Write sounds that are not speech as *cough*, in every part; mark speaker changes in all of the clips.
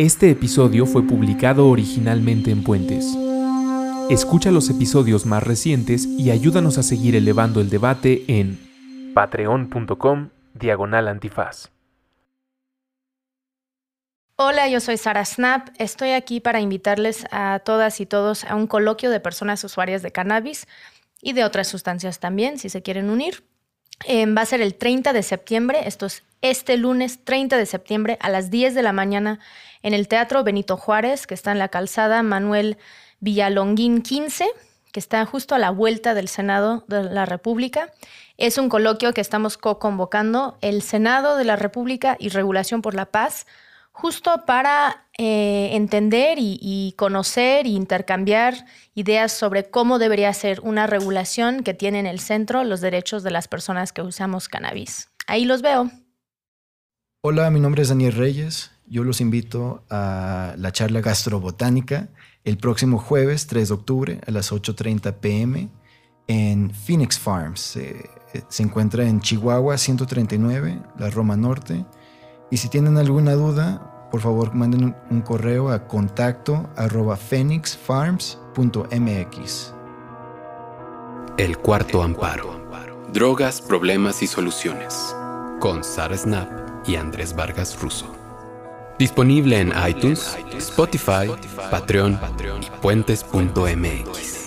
Speaker 1: Este episodio fue publicado originalmente en Puentes. Escucha los episodios más recientes y ayúdanos a seguir elevando el debate en patreon.com diagonal antifaz.
Speaker 2: Hola, yo soy Sara Snap. Estoy aquí para invitarles a todas y todos a un coloquio de personas usuarias de cannabis y de otras sustancias también, si se quieren unir. Eh, va a ser el 30 de septiembre, esto es este lunes 30 de septiembre a las 10 de la mañana en el Teatro Benito Juárez, que está en la calzada Manuel Villalonguín 15, que está justo a la vuelta del Senado de la República. Es un coloquio que estamos co-convocando el Senado de la República y Regulación por la Paz, justo para eh, entender y, conocer e intercambiar ideas sobre cómo debería ser una regulación que tiene en el centro los derechos de las personas que usamos cannabis. Ahí los veo.
Speaker 3: Hola, mi nombre es Daniel Reyes. Yo los invito a la charla gastrobotánica el próximo jueves 3 de octubre a las 8.30 pm en Phoenix Farms. se encuentra en Chihuahua 139, la Roma Norte. Y si tienen alguna duda, por favor manden un correo a contacto arroba phoenixfarms.mx.
Speaker 4: El cuarto amparo. Drogas, problemas y soluciones. Con Sara Snap y Andrés Vargas Russo. Disponible en iTunes, Spotify, Patreon y puentes.mx.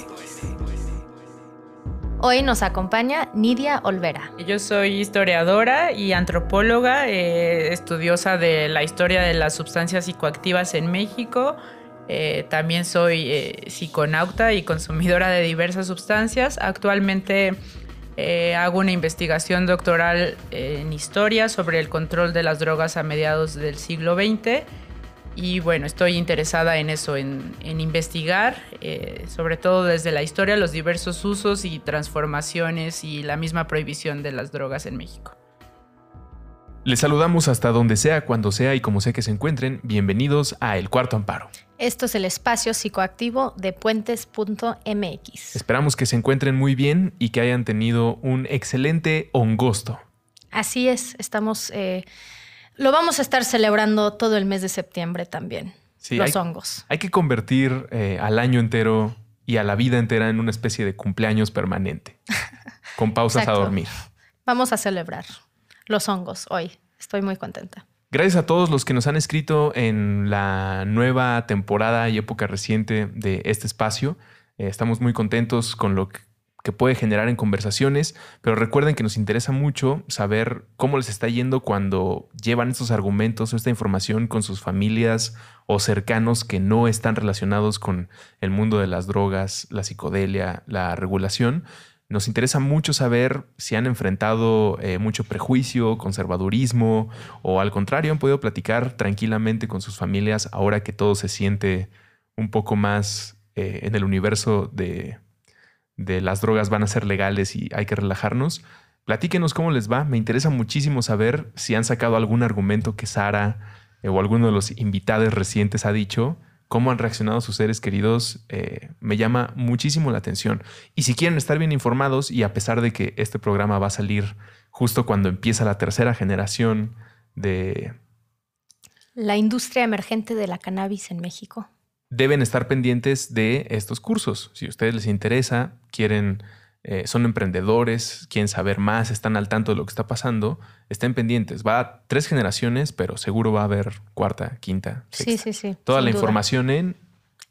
Speaker 2: Hoy nos acompaña Nidia Olvera.
Speaker 5: Yo soy historiadora y antropóloga, eh, estudiosa de la historia de las sustancias psicoactivas en México. Eh, también soy eh, psiconauta y consumidora de diversas sustancias. Actualmente hago una investigación doctoral en historia sobre el control de las drogas a mediados del siglo XX y bueno, estoy interesada en eso, en, investigar, eh, sobre todo desde la historia, los diversos usos y transformaciones y la misma prohibición de las drogas en México.
Speaker 1: Les saludamos hasta donde sea, cuando sea y como sea que se encuentren. Bienvenidos a El Cuarto Amparo.
Speaker 2: Esto es el espacio psicoactivo de puentes.mx.
Speaker 1: Esperamos que se encuentren muy bien y que hayan tenido un excelente hongosto.
Speaker 2: Así es, estamos... Eh, lo vamos a estar celebrando todo el mes de septiembre también. los hongos.
Speaker 1: Hay que convertir eh, al año entero y a la vida entera en una especie de cumpleaños permanente, *laughs* con pausas a dormir.
Speaker 2: Vamos a celebrar los hongos hoy. Estoy muy contenta.
Speaker 1: Gracias a todos los que nos han escrito en la nueva temporada y época reciente de este espacio. Eh, estamos muy contentos con lo que que puede generar en conversaciones, pero recuerden que nos interesa mucho saber cómo les está yendo cuando llevan estos argumentos o esta información con sus familias o cercanos que no están relacionados con el mundo de las drogas, la psicodelia, la regulación. Nos interesa mucho saber si han enfrentado eh, mucho prejuicio, conservadurismo o al contrario han podido platicar tranquilamente con sus familias ahora que todo se siente un poco más eh, en el universo de de las drogas van a ser legales y hay que relajarnos. Platíquenos cómo les va. Me interesa muchísimo saber si han sacado algún argumento que Sara eh, o alguno de los invitados recientes ha dicho. Cómo han reaccionado sus seres queridos eh, me llama muchísimo la atención. Y si quieren estar bien informados, y a pesar de que este programa va a salir justo cuando empieza la tercera generación de...
Speaker 2: La industria emergente de la cannabis en México
Speaker 1: deben estar pendientes de estos cursos. Si a ustedes les interesa, quieren, eh, son emprendedores, quieren saber más, están al tanto de lo que está pasando, estén pendientes. Va a tres generaciones, pero seguro va a haber cuarta, quinta.
Speaker 2: Sí, sí, sí.
Speaker 1: Toda la información en...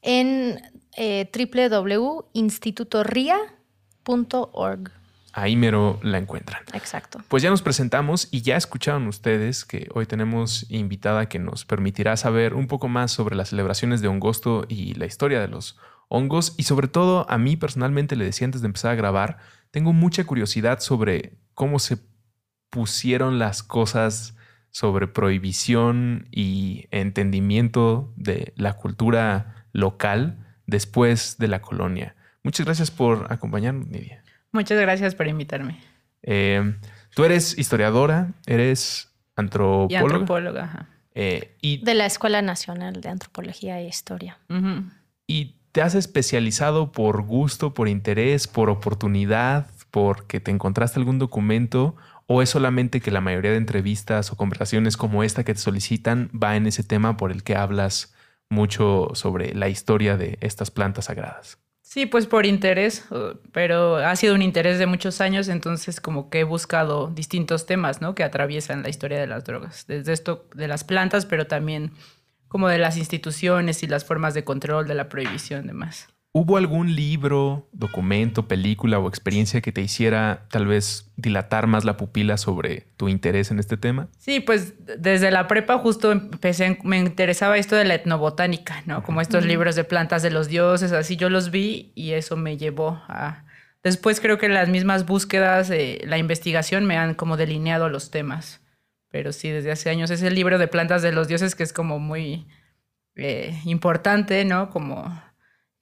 Speaker 2: En eh, www.institutoria.org
Speaker 1: ahí mero la encuentran.
Speaker 2: Exacto.
Speaker 1: Pues ya nos presentamos y ya escucharon ustedes que hoy tenemos invitada que nos permitirá saber un poco más sobre las celebraciones de Hongosto y la historia de los hongos. Y sobre todo, a mí personalmente le decía antes de empezar a grabar, tengo mucha curiosidad sobre cómo se pusieron las cosas sobre prohibición y entendimiento de la cultura local después de la colonia. Muchas gracias por acompañarnos, Nidia.
Speaker 5: Muchas gracias por invitarme.
Speaker 1: Eh, tú eres historiadora, eres antropóloga. Y
Speaker 5: antropóloga,
Speaker 2: eh, y, de la Escuela Nacional de Antropología e Historia.
Speaker 1: ¿Y te has especializado por gusto, por interés, por oportunidad, porque te encontraste algún documento ¿O es solamente que la mayoría de entrevistas o conversaciones como esta que te solicitan va en ese tema por el que hablas mucho sobre la historia de estas plantas sagradas?
Speaker 5: Sí, pues por interés, pero ha sido un interés de muchos años, entonces como que he buscado distintos temas, ¿no? Que atraviesan la historia de las drogas, desde esto de las plantas, pero también como de las instituciones y las formas de control de la prohibición, demás.
Speaker 1: ¿Hubo algún libro, documento, película o experiencia que te hiciera tal vez dilatar más la pupila sobre tu interés en este tema?
Speaker 5: Sí, pues desde la prepa justo empecé, me interesaba esto de la etnobotánica, ¿no? Como estos libros de plantas de los dioses, así yo los vi y eso me llevó a... Después creo que las mismas búsquedas, la investigación me han como delineado los temas. Pero sí, desde hace años es el libro de plantas de los dioses que es como muy eh, importante, ¿no? Como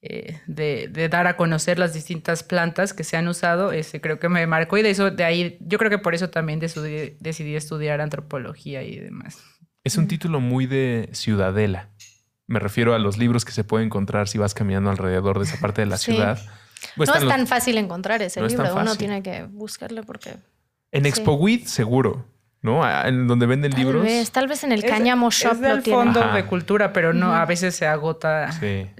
Speaker 5: eh, de, dar a conocer las distintas plantas que se han usado, ese creo que me marcó y de eso, de ahí, yo creo que por eso también decidí, estudiar antropología y demás.
Speaker 1: Es un título muy de ciudadela. Me refiero a los libros que se pueden encontrar si vas caminando alrededor de esa parte de la *laughs* ciudad.
Speaker 2: no es tan fácil encontrar ese libro, uno tiene que buscarlo porque...
Speaker 1: En Expo seguro. ¿No? En donde venden
Speaker 2: tal
Speaker 1: libros.
Speaker 2: Vez, tal vez en el Cáñamo Shop
Speaker 5: es del fondo de cultura, pero no, a veces se agota.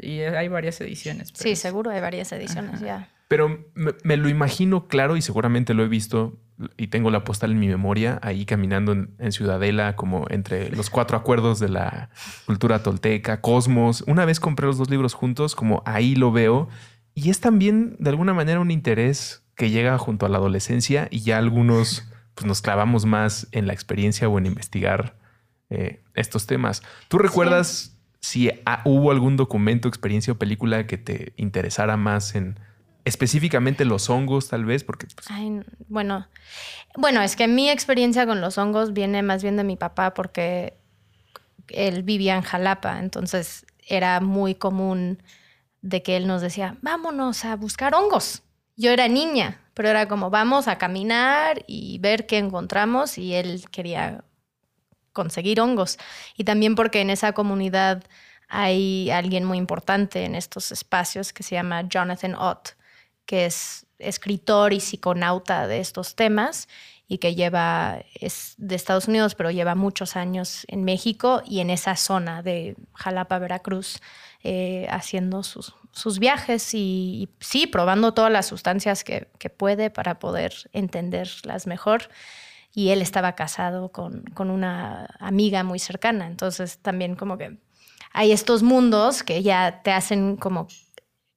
Speaker 5: Y hay varias ediciones.
Speaker 2: Sí, seguro hay varias ediciones, ya.
Speaker 1: Pero me, lo imagino claro y seguramente lo he visto y tengo la postal en mi memoria ahí caminando en, Ciudadela, como entre los cuatro acuerdos de la cultura tolteca, Cosmos. Una vez compré los dos libros juntos, como ahí lo veo. Y es también de alguna manera un interés que llega junto a la adolescencia y ya algunos pues nos clavamos más en la experiencia o en investigar eh, estos temas. ¿Tú recuerdas si hubo algún documento, experiencia o película que te interesara más en específicamente los hongos, tal vez? Porque
Speaker 2: pues, bueno, bueno, es que mi experiencia con los hongos viene más bien de mi papá porque él vivía en Jalapa, entonces era muy común de que él nos decía, vámonos a buscar hongos. Yo era niña, pero era como vamos a caminar y ver qué encontramos y él quería conseguir hongos. Y también porque en esa comunidad hay alguien muy importante en estos espacios que se llama Jonathan Ott, que es escritor y psiconauta de estos temas y que lleva, es de Estados Unidos, pero lleva muchos años en México y en esa zona de Jalapa, Veracruz, eh, haciendo sus, viajes y, sí, probando todas las sustancias que, puede para poder entenderlas mejor. Y él estaba casado con, con una amiga muy cercana, entonces también como que hay estos mundos que ya te hacen como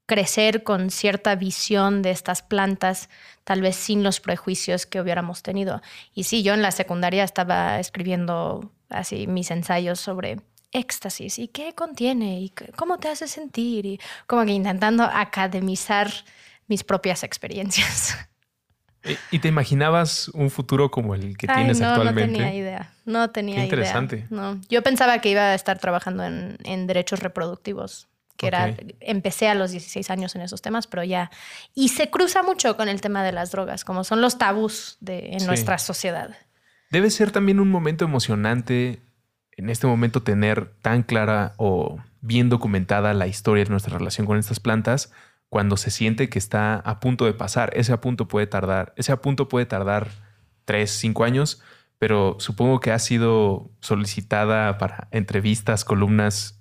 Speaker 2: crecer con cierta visión de estas plantas, tal vez sin los prejuicios que hubiéramos tenido. Y sí, yo en la secundaria estaba escribiendo así mis ensayos sobre éxtasis y qué contiene y cómo te hace sentir y como que intentando academizar mis propias experiencias. *laughs*
Speaker 1: ¿Y te imaginabas un futuro como el que tienes actualmente?
Speaker 2: No tenía idea. No tenía
Speaker 1: Qué interesante.
Speaker 2: No. Yo pensaba que iba a estar trabajando en, derechos reproductivos, que era, empecé a los 16 años en esos temas, pero ya. Y se cruza mucho con el tema de las drogas, como son los tabús de, en nuestra sociedad.
Speaker 1: Debe ser también un momento emocionante en este momento tener tan clara o bien documentada la historia de nuestra relación con estas plantas cuando se siente que está a punto de pasar. Ese a punto puede tardar, ese a puede tardar tres, cinco años, pero supongo que ha sido solicitada para entrevistas, columnas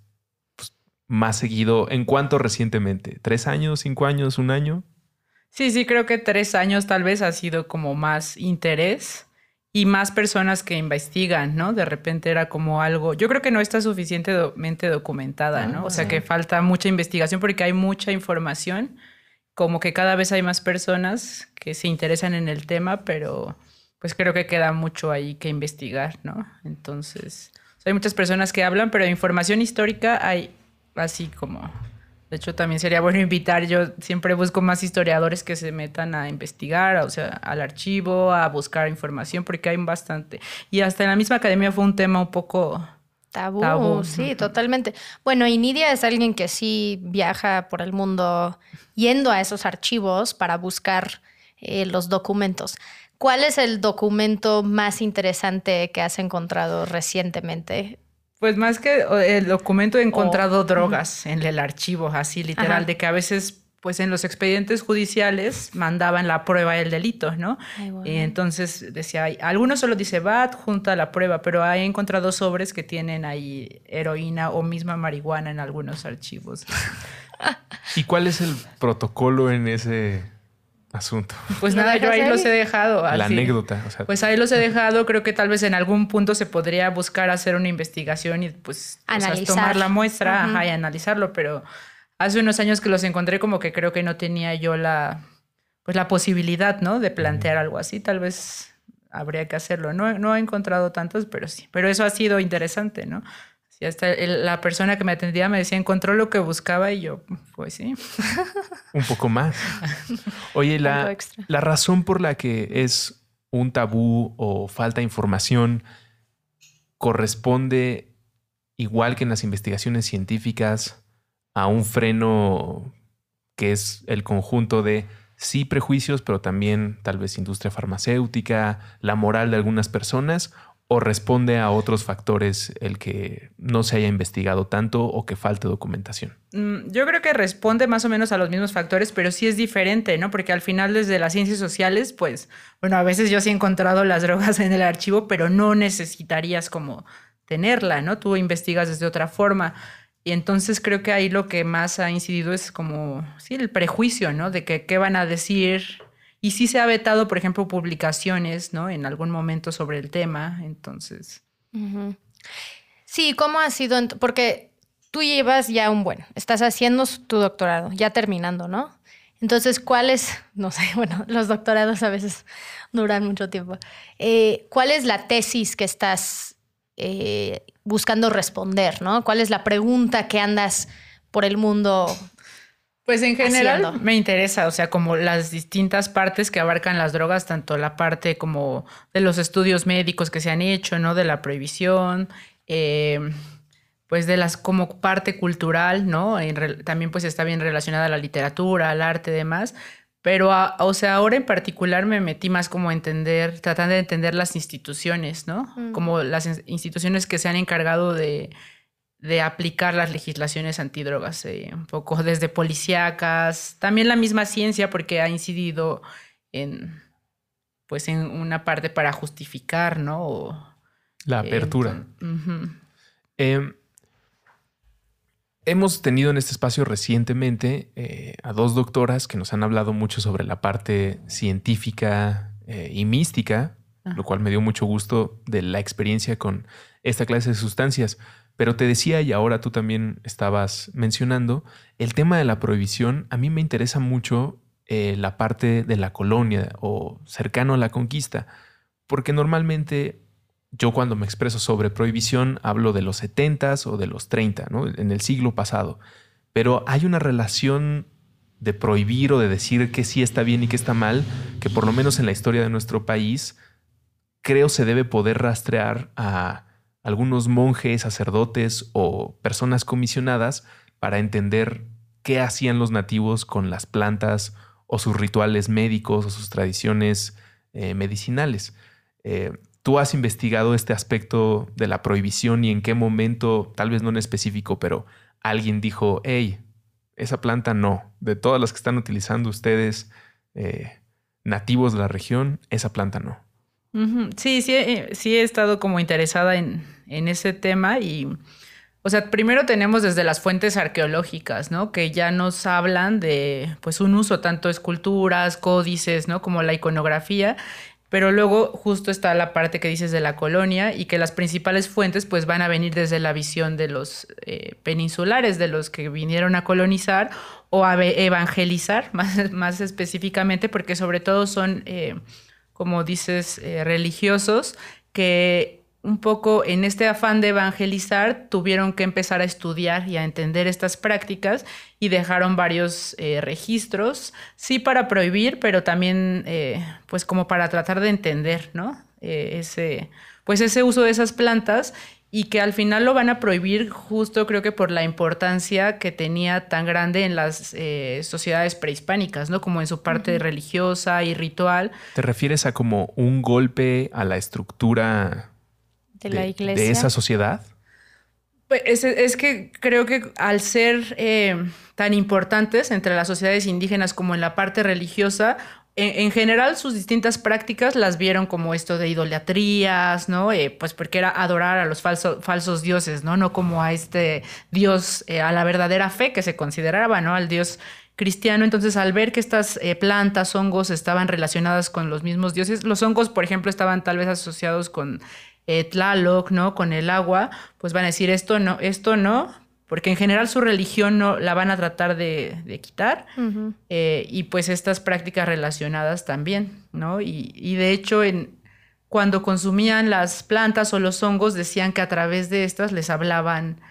Speaker 1: pues, más seguido. ¿En cuánto recientemente? ¿Tres años, cinco años, un año?
Speaker 5: Sí, sí, creo que tres años tal vez ha sido como más interés y más personas que investigan, ¿no? De repente era como algo, yo creo que no está suficientemente documentada, ¿no? o sea que falta mucha investigación porque hay mucha información, como que cada vez hay más personas que se interesan en el tema, pero pues creo que queda mucho ahí que investigar, ¿no? Entonces, hay muchas personas que hablan, pero información histórica hay así como de hecho, también sería bueno invitar, yo siempre busco más historiadores que se metan a investigar, o sea, al archivo, a buscar información, porque hay bastante. Y hasta en la misma academia fue un tema un poco...
Speaker 2: Tabú, sí, totalmente. Bueno, y Nidia es alguien que sí viaja por el mundo yendo a esos archivos para buscar eh, los documentos. ¿Cuál es el documento más interesante que has encontrado recientemente?
Speaker 5: Pues más que el documento he encontrado drogas en el archivo, así literal, de que a veces pues en los expedientes judiciales mandaban la prueba del delito, ¿no? Y entonces decía, algunos solo dice va junto a la prueba, pero he encontrado sobres que tienen ahí heroína o misma marihuana en algunos archivos. *laughs*
Speaker 1: ¿Y cuál es el protocolo en ese asunto? *laughs*
Speaker 5: Pues nada, yo ahí los he dejado.
Speaker 1: La anécdota.
Speaker 5: pues ahí los he dejado. Creo que tal vez en algún punto se podría buscar hacer una investigación y pues tomar la muestra y analizarlo, pero hace unos años que los encontré como que creo que no tenía yo la, pues la posibilidad, ¿no? De plantear algo así. Tal vez habría que hacerlo. No, no he encontrado tantos, pero sí. Pero eso ha sido interesante, ¿no? Sí, hasta la persona que me atendía me decía, encontró lo que buscaba y yo, pues sí. *laughs*
Speaker 1: un poco más. Oye, la, la razón por la que es un tabú o falta información corresponde, igual que en las investigaciones científicas, a un freno que es el conjunto de sí prejuicios, pero también tal vez industria farmacéutica, la moral de algunas personas, o responde a otros factores el que no se haya investigado tanto o que falte documentación?
Speaker 5: Mm, yo creo que responde más o menos a los mismos factores, pero sí es diferente, ¿no? Porque al final desde las ciencias sociales, pues, bueno, a veces yo sí he encontrado las *laughs* drogas en el archivo, pero no necesitarías como tenerla, ¿no? Tú investigas desde otra forma. Y entonces creo que ahí lo que más ha incidido es como, sí, el prejuicio, ¿no? De que qué van a decir. Y sí se ha vetado, por ejemplo, publicaciones, ¿no? En algún momento sobre el tema. Entonces.
Speaker 2: Sí, ¿cómo ha sido? Porque tú llevas ya un buen, estás haciendo tu doctorado, ya terminando, ¿no? Entonces, ¿cuál es, *laughs* no sé, bueno, los doctorados a veces duran mucho tiempo. Eh, ¿Cuál es la tesis que estás eh, buscando responder, ¿no? ¿Cuál es la pregunta que andas por el mundo?
Speaker 5: Pues en general me interesa, o sea, como las distintas partes que abarcan las drogas, tanto la parte como de los estudios médicos que se han hecho, ¿no? De la prohibición, eh, pues de las como parte cultural, ¿no? también pues está bien relacionada a la literatura, al arte y demás. Pero, o sea, ahora en particular me metí más como a entender, tratando de entender las instituciones, ¿no? Mm. Como las instituciones que se han encargado de, aplicar las legislaciones antidrogas, eh, un poco desde policíacas, también la misma ciencia, porque ha incidido en, pues, en una parte para justificar, ¿no?
Speaker 1: la apertura. Hemos tenido en este espacio recientemente eh, a dos doctoras que nos han hablado mucho sobre la parte científica eh, y mística, lo cual me dio mucho gusto de la experiencia con esta clase de sustancias. Pero te decía, y ahora tú también estabas mencionando, el tema de la prohibición, a mí me interesa mucho eh, la parte de la colonia o cercano a la conquista, porque normalmente yo cuando me expreso sobre prohibición hablo de los 70 o de los 30, ¿no? en el siglo pasado. Pero hay una relación de prohibir o de decir que sí está bien y que está mal, que por lo menos en la historia de nuestro país, creo se debe poder rastrear a algunos monjes, sacerdotes o personas comisionadas para entender qué hacían los nativos con las plantas o sus rituales médicos o sus tradiciones eh, medicinales. Eh, ¿Tú has investigado este aspecto de la prohibición y en qué momento, tal vez no en específico, pero alguien dijo, hey, esa planta no, de todas las que están utilizando ustedes eh, nativos de la región, esa planta no?
Speaker 5: Sí, sí, eh, sí he estado como interesada en, en ese tema y, o sea, primero tenemos desde las fuentes arqueológicas, ¿no? Que ya nos hablan de, pues, un uso tanto esculturas, códices, ¿no? Como la iconografía pero luego justo está la parte que dices de la colonia y que las principales fuentes pues van a venir desde la visión de los eh, peninsulares, de los que vinieron a colonizar o a evangelizar *laughs* más, más específicamente, porque sobre todo son, eh, como dices, eh, religiosos que un poco en este afán de evangelizar, tuvieron que empezar a estudiar y a entender estas prácticas y dejaron varios eh, registros, sí para prohibir, pero también eh, pues como para tratar de entender, ¿no? Ese, pues ese uso de esas plantas y que al final lo van a prohibir justo creo que por la importancia que tenía tan grande en las sociedades prehispánicas, ¿no? Como en su parte religiosa y ritual.
Speaker 1: ¿Te refieres a como un golpe a la estructura
Speaker 2: de, la iglesia.
Speaker 1: de esa sociedad?
Speaker 5: Pues es, que creo que al ser eh, tan importantes entre las sociedades indígenas como en la parte religiosa, en, general sus distintas prácticas las vieron como esto de idolatrías, ¿no? Eh, pues porque era adorar a los falsos dioses, ¿no? No como a este dios, eh, a la verdadera fe que se consideraba, ¿no? Al dios cristiano. Entonces, al ver que estas plantas, hongos estaban relacionadas con los mismos dioses, los hongos, por ejemplo, estaban tal vez asociados con eh, Tlaloc, ¿no? Con el agua, pues van a decir esto no, esto no, porque en general su religión no la van a tratar de, quitar, eh, y pues estas prácticas relacionadas también, ¿no? Y, de hecho, en, cuando consumían las plantas o los hongos, decían que a través de estas les hablaban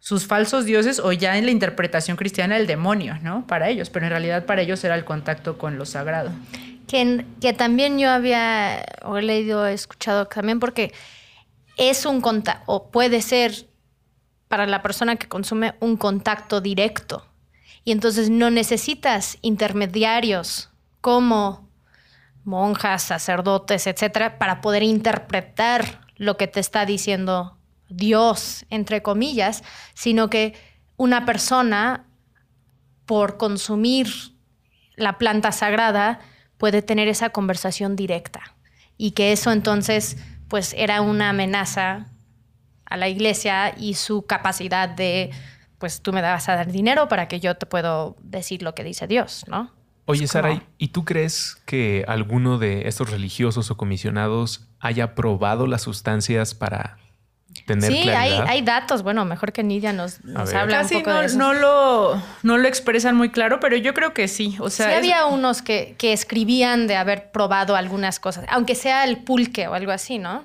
Speaker 5: sus falsos dioses o ya en la interpretación cristiana el demonio, ¿no? Para ellos, pero en realidad para ellos era el contacto con lo sagrado.
Speaker 2: Que, que también yo había o leído, escuchado también, porque es un contacto, o puede ser para la persona que consume un contacto directo. Y entonces no necesitas intermediarios como monjas, sacerdotes, etcétera, para poder interpretar lo que te está diciendo Dios, entre comillas, sino que una persona, por consumir la planta sagrada, puede tener esa conversación directa. Y que eso entonces pues era una amenaza a la iglesia y su capacidad de, pues tú me vas a dar dinero para que yo te puedo decir lo que dice Dios, ¿no?
Speaker 1: Oye, Sara, ¿y tú crees que alguno de estos religiosos o comisionados haya probado las sustancias para tener
Speaker 2: sí,
Speaker 1: claridad?
Speaker 2: Hay, hay datos. Bueno, mejor que Nidia nos, habla un poco
Speaker 5: no,
Speaker 2: de eso.
Speaker 5: No lo, no lo expresan muy claro, pero yo creo que sí. O sea,
Speaker 2: sí había unos que, que escribían de haber probado algunas cosas, aunque sea el pulque o algo así, ¿no?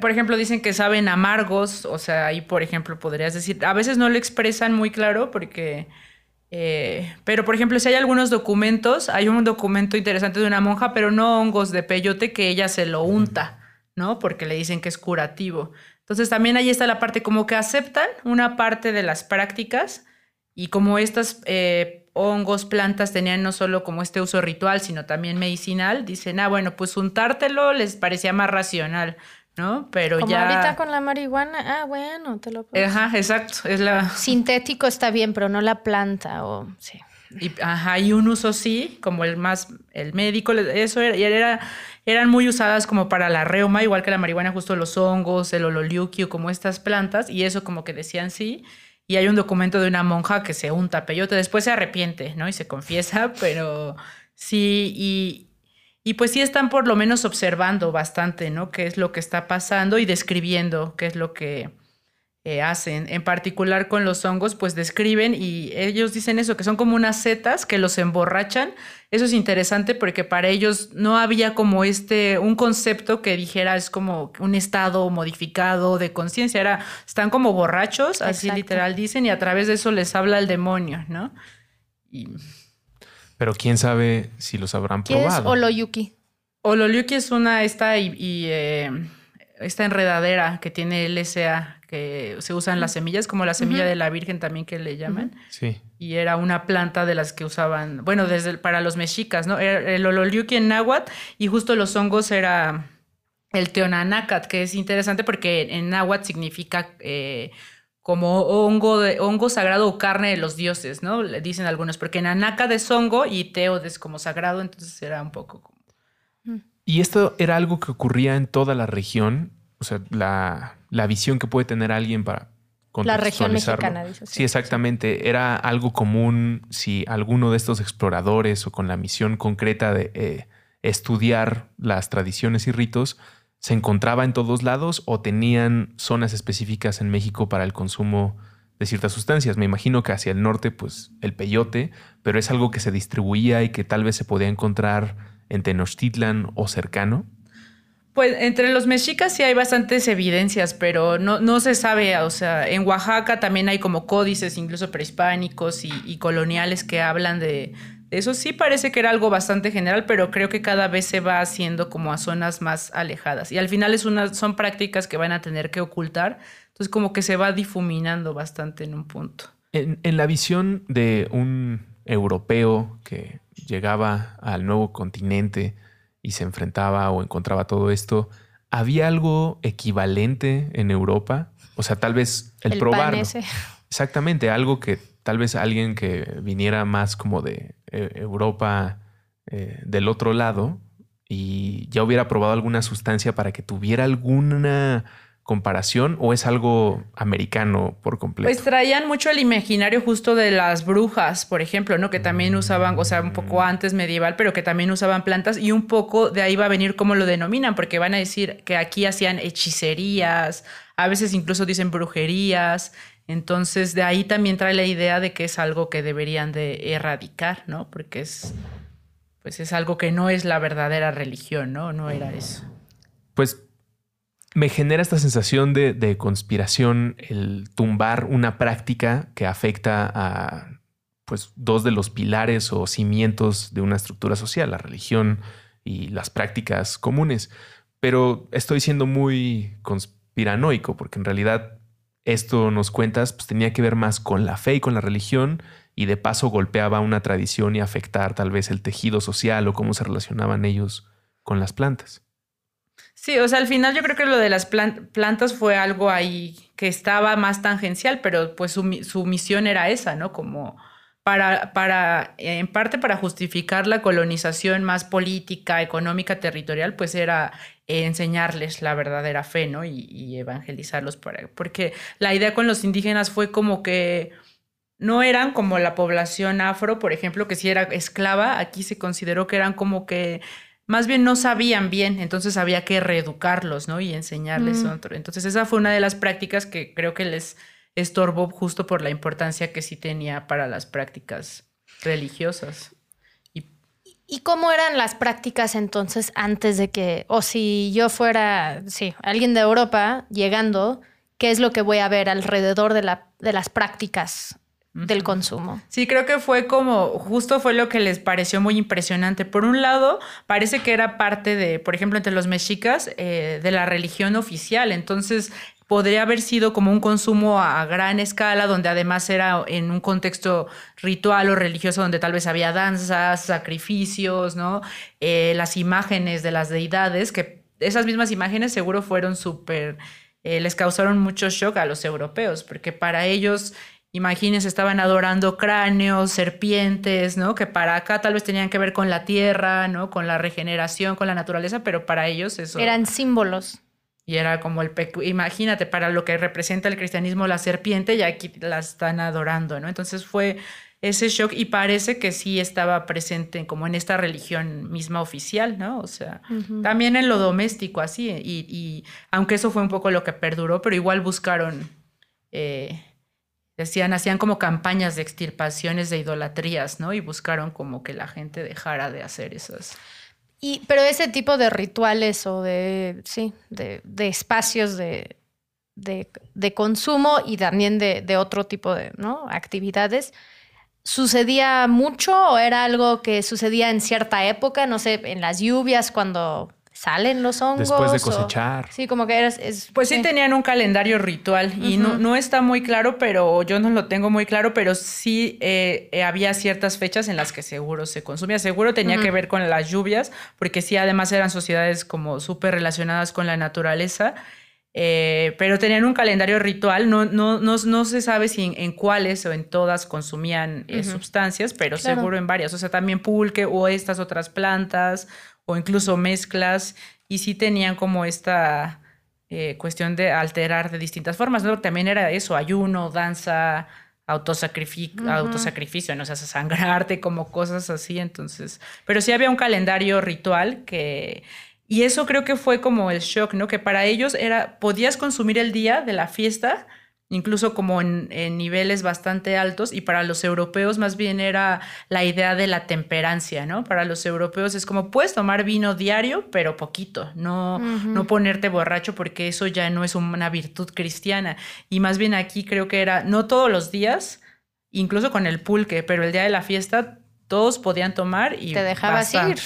Speaker 5: Por, ejemplo, dicen que saben amargos, o sea, ahí, por ejemplo, podrías decir, a veces no lo expresan muy claro porque... Eh, pero, por ejemplo, si hay algunos documentos, hay un documento interesante de una monja, pero no hongos de peyote, que ella se lo unta, ¿no? Porque le dicen que es curativo. Entonces, también ahí está la parte como que aceptan una parte de las prácticas y como estas eh, hongos, plantas tenían no solo como este uso ritual, sino también medicinal, dicen, ah, bueno, pues untártelo les parecía más racional. ¿No? Pero
Speaker 2: Como
Speaker 5: ya.
Speaker 2: ahorita con la marihuana, ah, bueno, te lo puedo.
Speaker 5: Ajá, exacto. Es la.
Speaker 2: Sintético está bien, pero no la planta, o sí.
Speaker 5: Y, ajá, y un uso sí, como el más, el médico, eso era, era, eran muy usadas como para la reuma, igual que la marihuana, justo los hongos, el ololiuquio, como estas plantas, y eso como que decían sí. Y hay un documento de una monja que se unta peyote, después se arrepiente, ¿no? Y se confiesa, pero sí, y, y pues sí están por lo menos observando bastante, ¿no? Qué es lo que está pasando y describiendo qué es lo que eh, hacen. En particular con los hongos, pues describen y ellos dicen eso, que son como unas setas que los emborrachan. Eso es interesante porque para ellos no había como este, un concepto que dijera es como un estado modificado de conciencia. Era, están como borrachos, así literal dicen, y a través de eso les habla el demonio, ¿no? Y
Speaker 1: pero quién sabe si los habrán ¿Qué probado.
Speaker 2: es Oloyuki?
Speaker 5: Oloyuki es una esta y, eh, esta enredadera que tiene LSA que se usan las semillas, como la semilla de la Virgen también que le llaman.
Speaker 1: Sí.
Speaker 5: Y era una planta de las que usaban, bueno, desde para los mexicas, ¿no? El Oloyuki en náhuatl y justo los hongos era el teonanacat, que es interesante porque en náhuatl significa eh, como hongo, de, hongo sagrado o carne de los dioses, ¿no? Le dicen algunos, porque en Anaca de hongo y Teo es como sagrado, entonces era un poco como...
Speaker 1: Y esto era algo que ocurría en toda la región, o sea, la, visión que puede tener alguien para
Speaker 2: la región mexicana,
Speaker 1: Sí, exactamente. Era algo común si alguno de estos exploradores o con la misión concreta de eh, estudiar las tradiciones y ritos se encontraba en todos lados o tenían zonas específicas en México para el consumo de ciertas sustancias. Me imagino que hacia el norte, pues el peyote, pero es algo que se distribuía y que tal vez se podía encontrar en Tenochtitlan o cercano.
Speaker 5: Pues entre los mexicas sí hay bastantes evidencias, pero no, no se sabe, o sea, en Oaxaca también hay como códices, incluso prehispánicos y coloniales que hablan de, eso sí parece que era algo bastante general, pero creo que cada vez se va haciendo como a zonas más alejadas. Y al final es una, son prácticas que van a tener que ocultar. Entonces como que se va difuminando bastante en un punto.
Speaker 1: En, en la visión de un europeo que llegaba al nuevo continente y se enfrentaba o encontraba todo esto, ¿había algo equivalente en Europa? O sea, tal vez el,
Speaker 2: El
Speaker 1: probar.
Speaker 2: pan ese.
Speaker 1: Exactamente, algo que tal vez alguien que viniera más como de eh, Europa eh, del otro lado y ya hubiera probado alguna sustancia para que tuviera alguna comparación o es algo americano por completo.
Speaker 5: Pues traían mucho el imaginario justo de las brujas, por ejemplo, ¿no? Que también usaban, o sea, un poco antes medieval, pero que también usaban plantas y un poco de ahí va a venir cómo lo denominan, porque van a decir que aquí hacían hechicerías, a veces incluso dicen brujerías. Entonces, de ahí también trae la idea de que es algo que deberían de erradicar, ¿no? Porque es, pues es algo que no es la verdadera religión, ¿no? No era eso.
Speaker 1: pues me genera esta sensación de, de conspiración el tumbar una práctica que afecta a pues dos de los pilares o cimientos de una estructura social, la religión y las prácticas comunes. Pero estoy siendo muy conspiranoico porque en realidad esto nos cuentas pues tenía que ver más con la fe y con la religión y de paso golpeaba una tradición y afectar tal vez el tejido social o cómo se relacionaban ellos con las plantas.
Speaker 5: Sí, o sea, al final yo creo que lo de las plan- plantas fue algo ahí que estaba más tangencial, pero pues su, su misión era esa, ¿no? Como para, para, en parte para justificar la colonización más política, económica, territorial, pues era enseñarles la verdadera fe, ¿no? Y, y evangelizarlos, para, porque la idea con los indígenas fue como que no eran como la población afro, por ejemplo, que si era esclava, aquí se consideró que eran como que más bien no sabían bien, entonces había que reeducarlos, ¿no? Y enseñarles
Speaker 2: Mm.
Speaker 5: otro. Entonces esa fue una de las prácticas que creo que les estorbó justo por la importancia que sí tenía para las prácticas religiosas. Y
Speaker 2: ¿Y cómo eran las prácticas entonces antes de que, o si yo fuera, sí, alguien de Europa llegando, ¿qué es lo que voy a ver alrededor de, la, de las prácticas del consumo?
Speaker 5: Sí, creo que fue como, justo fue lo que les pareció muy impresionante. Por un lado, parece que era parte de, por ejemplo, entre los mexicas, eh, de la religión oficial. Entonces, podría haber sido como un consumo a, gran escala, donde además era en un contexto ritual o religioso, donde tal vez había danzas, sacrificios, ¿no? Eh, las imágenes de las deidades, que esas mismas imágenes seguro fueron súper, eh, les causaron mucho shock a los europeos, porque para ellos Imagínense, estaban adorando cráneos, serpientes, ¿no? Que para acá tal vez tenían que ver con la tierra, ¿no? Con la regeneración, con la naturaleza, pero para ellos eso...
Speaker 2: Eran símbolos.
Speaker 5: Y era como el... pecu- Imagínate, para lo que representa el cristianismo la serpiente, y aquí la están adorando, ¿no? Entonces fue ese shock y parece que sí estaba presente como en esta religión misma oficial, ¿no? O sea, también en lo doméstico, así. Y, y aunque eso fue un poco lo que perduró, pero igual buscaron, eh, decían, hacían como campañas de extirpaciones de idolatrías, ¿no? Y buscaron como que la gente dejara de hacer esas.
Speaker 2: Y, pero ese tipo de rituales o de, sí, de, de espacios de, de, de consumo y también de, de otro tipo de ¿no? actividades, ¿sucedía mucho o era algo que sucedía en cierta época? No sé, en las lluvias cuando salen los hongos.
Speaker 1: Después de
Speaker 2: o-
Speaker 1: cosechar.
Speaker 2: sí, como que eras... es-
Speaker 5: Pues sí, tenían un calendario ritual y no, no está muy claro, pero yo no lo tengo muy claro, pero sí eh, eh, había ciertas fechas en las que seguro se consumía. Seguro tenía que ver con las lluvias, porque sí, además eran sociedades como súper relacionadas con la naturaleza. Eh, pero tenían un calendario ritual, no, no, no, no se sabe si en, en cuáles o en todas consumían eh,
Speaker 2: Ujú.
Speaker 5: sustancias, pero
Speaker 2: Claro.
Speaker 5: seguro en varias. O sea, también pulque o estas otras plantas o incluso mezclas. Y sí tenían como esta eh, cuestión de alterar de distintas formas, ¿no? También era eso, ayuno, danza, autosacrificio,
Speaker 2: Ujú.
Speaker 5: autosacrificio, no o sea, sangrarte, como cosas así, entonces, pero sí había un calendario ritual que, y eso creo que fue como el shock, ¿no? Que para ellos era, podías consumir el día de la fiesta, incluso como en, en niveles bastante altos, y para los europeos más bien era la idea de la temperancia, ¿no? Para los europeos es como, puedes tomar vino diario, pero poquito, no, no ponerte borracho porque eso ya no es una virtud cristiana. Y más bien aquí creo que era, no todos los días, incluso con el pulque, pero el día de la fiesta todos podían tomar y
Speaker 2: Te dejabas ir.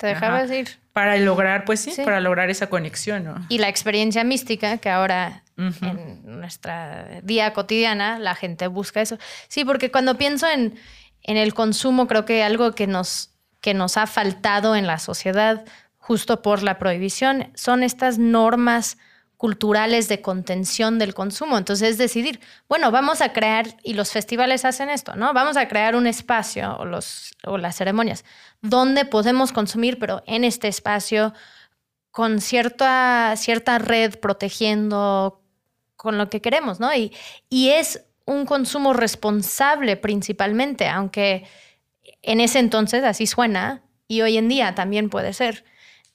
Speaker 2: Te dejabas ir.
Speaker 5: Para lograr, pues sí,
Speaker 2: Sí.
Speaker 5: para lograr esa conexión, ¿no?
Speaker 2: Y la experiencia mística que ahora en nuestra día cotidiana la gente busca eso. Sí, porque cuando pienso en, en el consumo, creo que algo que nos, que nos ha faltado en la sociedad justo por la prohibición. Son estas normas culturales de contención del consumo. Entonces es decidir, bueno, vamos a crear, y los festivales hacen esto, ¿no? Vamos a crear un espacio o, los, o las ceremonias donde podemos consumir, pero en este espacio con cierta, cierta red protegiendo con lo que queremos, ¿no? Y, y es un consumo responsable principalmente, aunque en ese entonces así suena y hoy en día también puede ser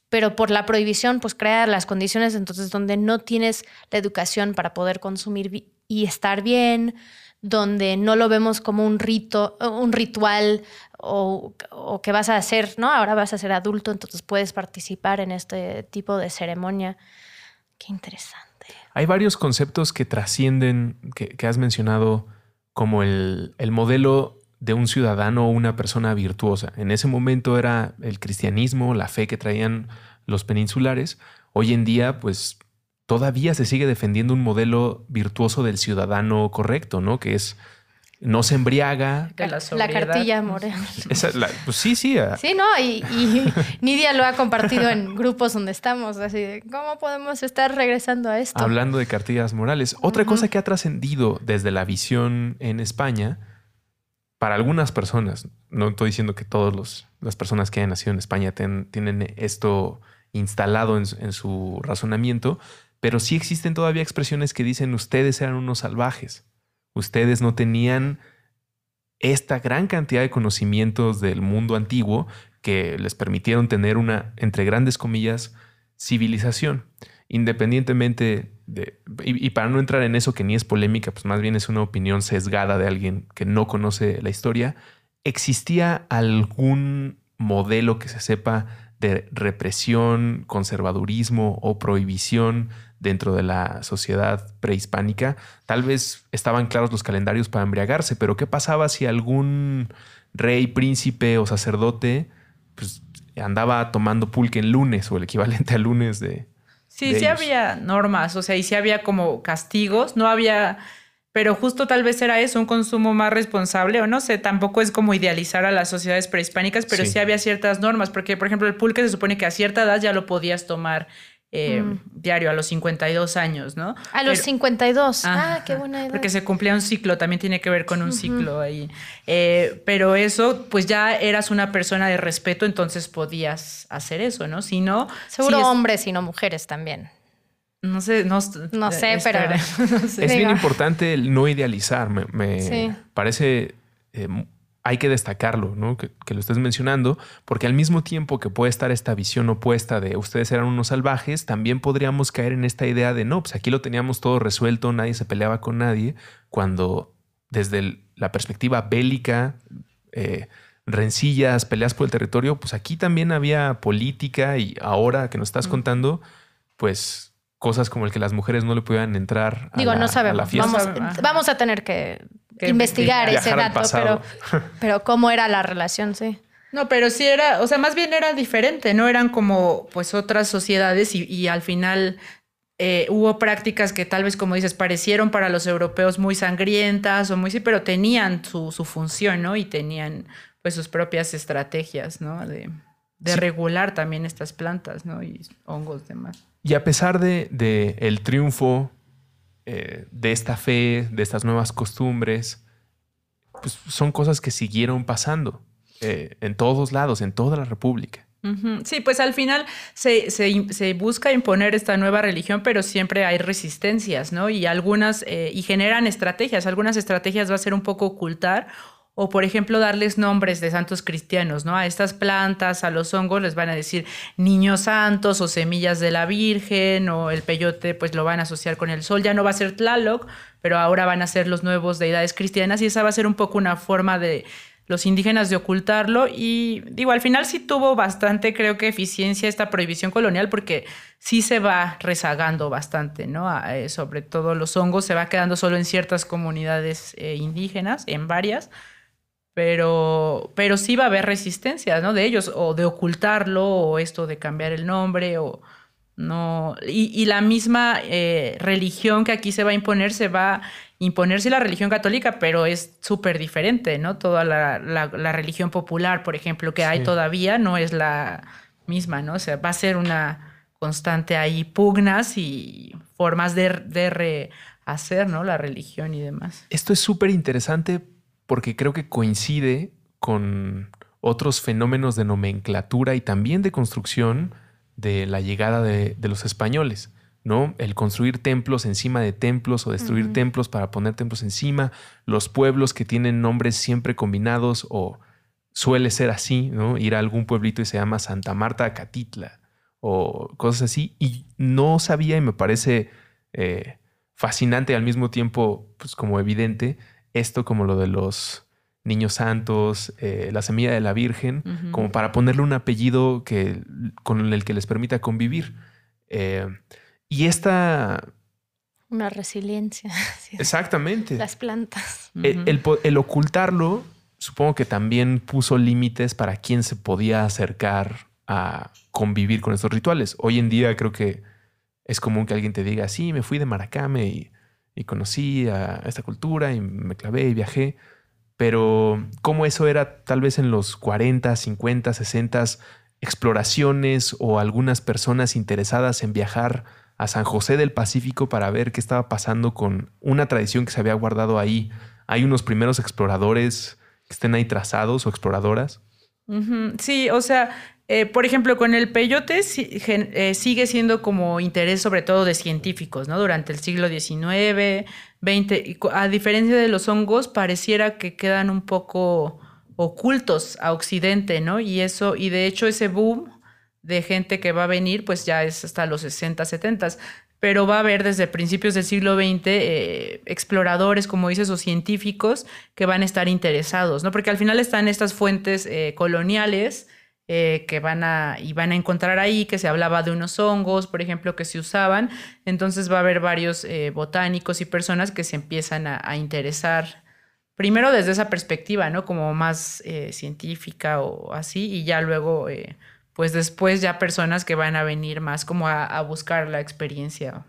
Speaker 2: pero por la prohibición, pues crea las condiciones entonces donde no tienes la educación para poder consumir y estar bien, donde no lo vemos como un rito, un ritual o, o, que vas a hacer, ¿no? Ahora vas a ser adulto, entonces puedes participar en este tipo de ceremonia. Qué interesante.
Speaker 1: Hay varios conceptos que trascienden, que, que has mencionado, como el, el modelo de un ciudadano o una persona virtuosa. En ese momento era el cristianismo, la fe que traían los peninsulares. Hoy en día, pues todavía se sigue defendiendo un modelo virtuoso del ciudadano correcto, ¿no? Que es no se embriaga.
Speaker 2: la, cartilla morena.
Speaker 1: pues sí, sí.
Speaker 2: Ah. Sí, no, y, y, *laughs* Nidia lo ha compartido en grupos donde estamos, así de cómo podemos estar regresando a esto.
Speaker 1: Hablando de cartillas morales. Otra cosa que ha trascendido desde la visión en España para algunas personas, no estoy diciendo que todas las personas que hayan nacido en España tienen esto instalado en, su razonamiento, pero sí existen todavía expresiones que dicen ustedes eran unos salvajes, ustedes no tenían esta gran cantidad de conocimientos del mundo antiguo que les permitieron tener una, entre grandes comillas, civilización independientemente de, y, para no entrar en eso que ni es polémica, pues más bien es una opinión sesgada de alguien que no conoce la historia, ¿existía algún modelo que se sepa de represión, conservadurismo o prohibición dentro de la sociedad prehispánica? Tal vez estaban claros los calendarios para embriagarse, pero ¿qué pasaba si algún rey, príncipe o sacerdote pues, andaba tomando pulque en lunes o el equivalente a lunes de,
Speaker 5: Sí, sí había normas, o sea, y sí había como castigos, no había, pero justo tal vez era eso, un consumo más responsable, o no sé, tampoco es como idealizar a las sociedades prehispánicas, pero sí, había ciertas normas, porque por ejemplo el pulque se supone que a cierta edad ya lo podías tomar eh, mm. diario a los 52 años, ¿no?
Speaker 2: A los 52. ah, qué buena edad.
Speaker 5: Porque se cumplía un ciclo, también tiene que ver con un ciclo ahí. Eh, pero eso, pues ya eras una persona de respeto, entonces podías hacer eso, ¿no? Si no...
Speaker 2: Seguro hombres y no mujeres también.
Speaker 5: No sé, no,
Speaker 2: no sé, pero... *laughs*
Speaker 1: Es bien importante el no idealizar. Me, parece eh, hay que destacarlo, ¿no? Que, lo estés mencionando, porque al mismo tiempo que puede estar esta visión opuesta de ustedes eran unos salvajes, también podríamos caer en esta idea de no, pues aquí lo teníamos todo resuelto, nadie se peleaba con nadie, cuando desde la perspectiva bélica, eh, rencillas, peleas por el territorio, pues aquí también había política y ahora que nos estás contando, pues cosas como el que las mujeres no le pudieran entrar
Speaker 2: a, Digo, no sabemos. Vamos, vamos, a tener que investigar ese dato, pero, *laughs* pero cómo era la relación, sí.
Speaker 5: No, pero sí era, o sea, más bien era diferente, no eran como pues otras sociedades y, al final eh, hubo prácticas que tal vez, como dices, parecieron para los europeos muy sangrientas o muy sí, pero tenían su, su función, ¿no? Y tenían pues sus propias estrategias, ¿no? De, de regular también estas plantas, ¿no? Y hongos demás.
Speaker 1: Y a pesar de, de el triunfo eh, de esta fe, de estas nuevas costumbres, pues son cosas que siguieron pasando eh, en todos lados, en toda la República.
Speaker 5: Sí, pues al final se, se, busca imponer esta nueva religión, pero siempre hay resistencias, ¿no? Y algunas, eh, y generan estrategias. Algunas estrategias va a ser un poco ocultar o por ejemplo darles nombres de santos cristianos, ¿no? A estas plantas, a los hongos les van a decir niños santos o semillas de la Virgen o el peyote pues lo van a asociar con el sol, ya no va a ser Tlaloc, pero ahora van a ser los nuevos deidades cristianas y esa va a ser un poco una forma de los indígenas de ocultarlo y digo, al final sí tuvo bastante, creo que eficiencia esta prohibición colonial porque sí se va rezagando bastante, ¿no? Eh, sobre todo los hongos se va quedando solo en ciertas comunidades eh, indígenas, en varias, pero, pero sí va a haber resistencia, ¿no? De ellos, o de ocultarlo, o esto de cambiar el nombre, o no. Y, la misma eh, religión que aquí se va a imponer, se va a imponer sí la religión católica, pero es súper diferente, ¿no? Toda la, la, religión popular, por ejemplo, que hay todavía, no es la misma, ¿no? O sea, va a ser una constante ahí pugnas y formas de, de rehacer, ¿no? La religión y demás.
Speaker 1: Esto es súper interesante porque creo que coincide con otros fenómenos de nomenclatura y también de construcción de la llegada de, los españoles, ¿no? El construir templos encima de templos o destruir templos para poner templos encima, los pueblos que tienen nombres siempre combinados o suele ser así, ¿no? Ir a algún pueblito y se llama Santa Marta Catitla o cosas así. Y no sabía y me parece eh, fascinante al mismo tiempo, pues como evidente, esto como lo de los niños santos, eh, la semilla de la Virgen, como para ponerle un apellido que, con el que les permita convivir. Eh, y esta...
Speaker 2: Una resiliencia. *laughs*
Speaker 1: Exactamente.
Speaker 2: Las plantas.
Speaker 1: el, ocultarlo, supongo que también puso límites para quién se podía acercar a convivir con estos rituales. Hoy en día creo que es común que alguien te diga, sí, me fui de Maracame y, y conocí a esta cultura y me clavé y viajé pero cómo eso era tal vez en los 40, 50, 60 exploraciones o algunas personas interesadas en viajar a San José del Pacífico para ver qué estaba pasando con una tradición que se había guardado ahí. Hay unos primeros exploradores que estén ahí trazados o exploradoras.
Speaker 5: Sí, o sea, eh, por ejemplo, con el peyote eh, sigue siendo como interés sobre todo de científicos, ¿no? Durante el siglo XIX, XX, a diferencia de los hongos, pareciera que quedan un poco ocultos a Occidente, ¿no? Y eso, y de hecho ese boom de gente que va a venir, pues ya es hasta los 60, 70, pero va a haber desde principios del siglo XX eh, exploradores, como dices, o científicos que van a estar interesados, ¿no? Porque al final están estas fuentes coloniales, eh, que van a, y van a encontrar ahí, que se hablaba de unos hongos, por ejemplo, que se usaban. Entonces va a haber varios eh, botánicos y personas que se empiezan a, interesar, primero desde esa perspectiva, ¿no? Como más eh, científica o así, y ya luego, pues después ya personas que van a venir más como a, a buscar la experiencia.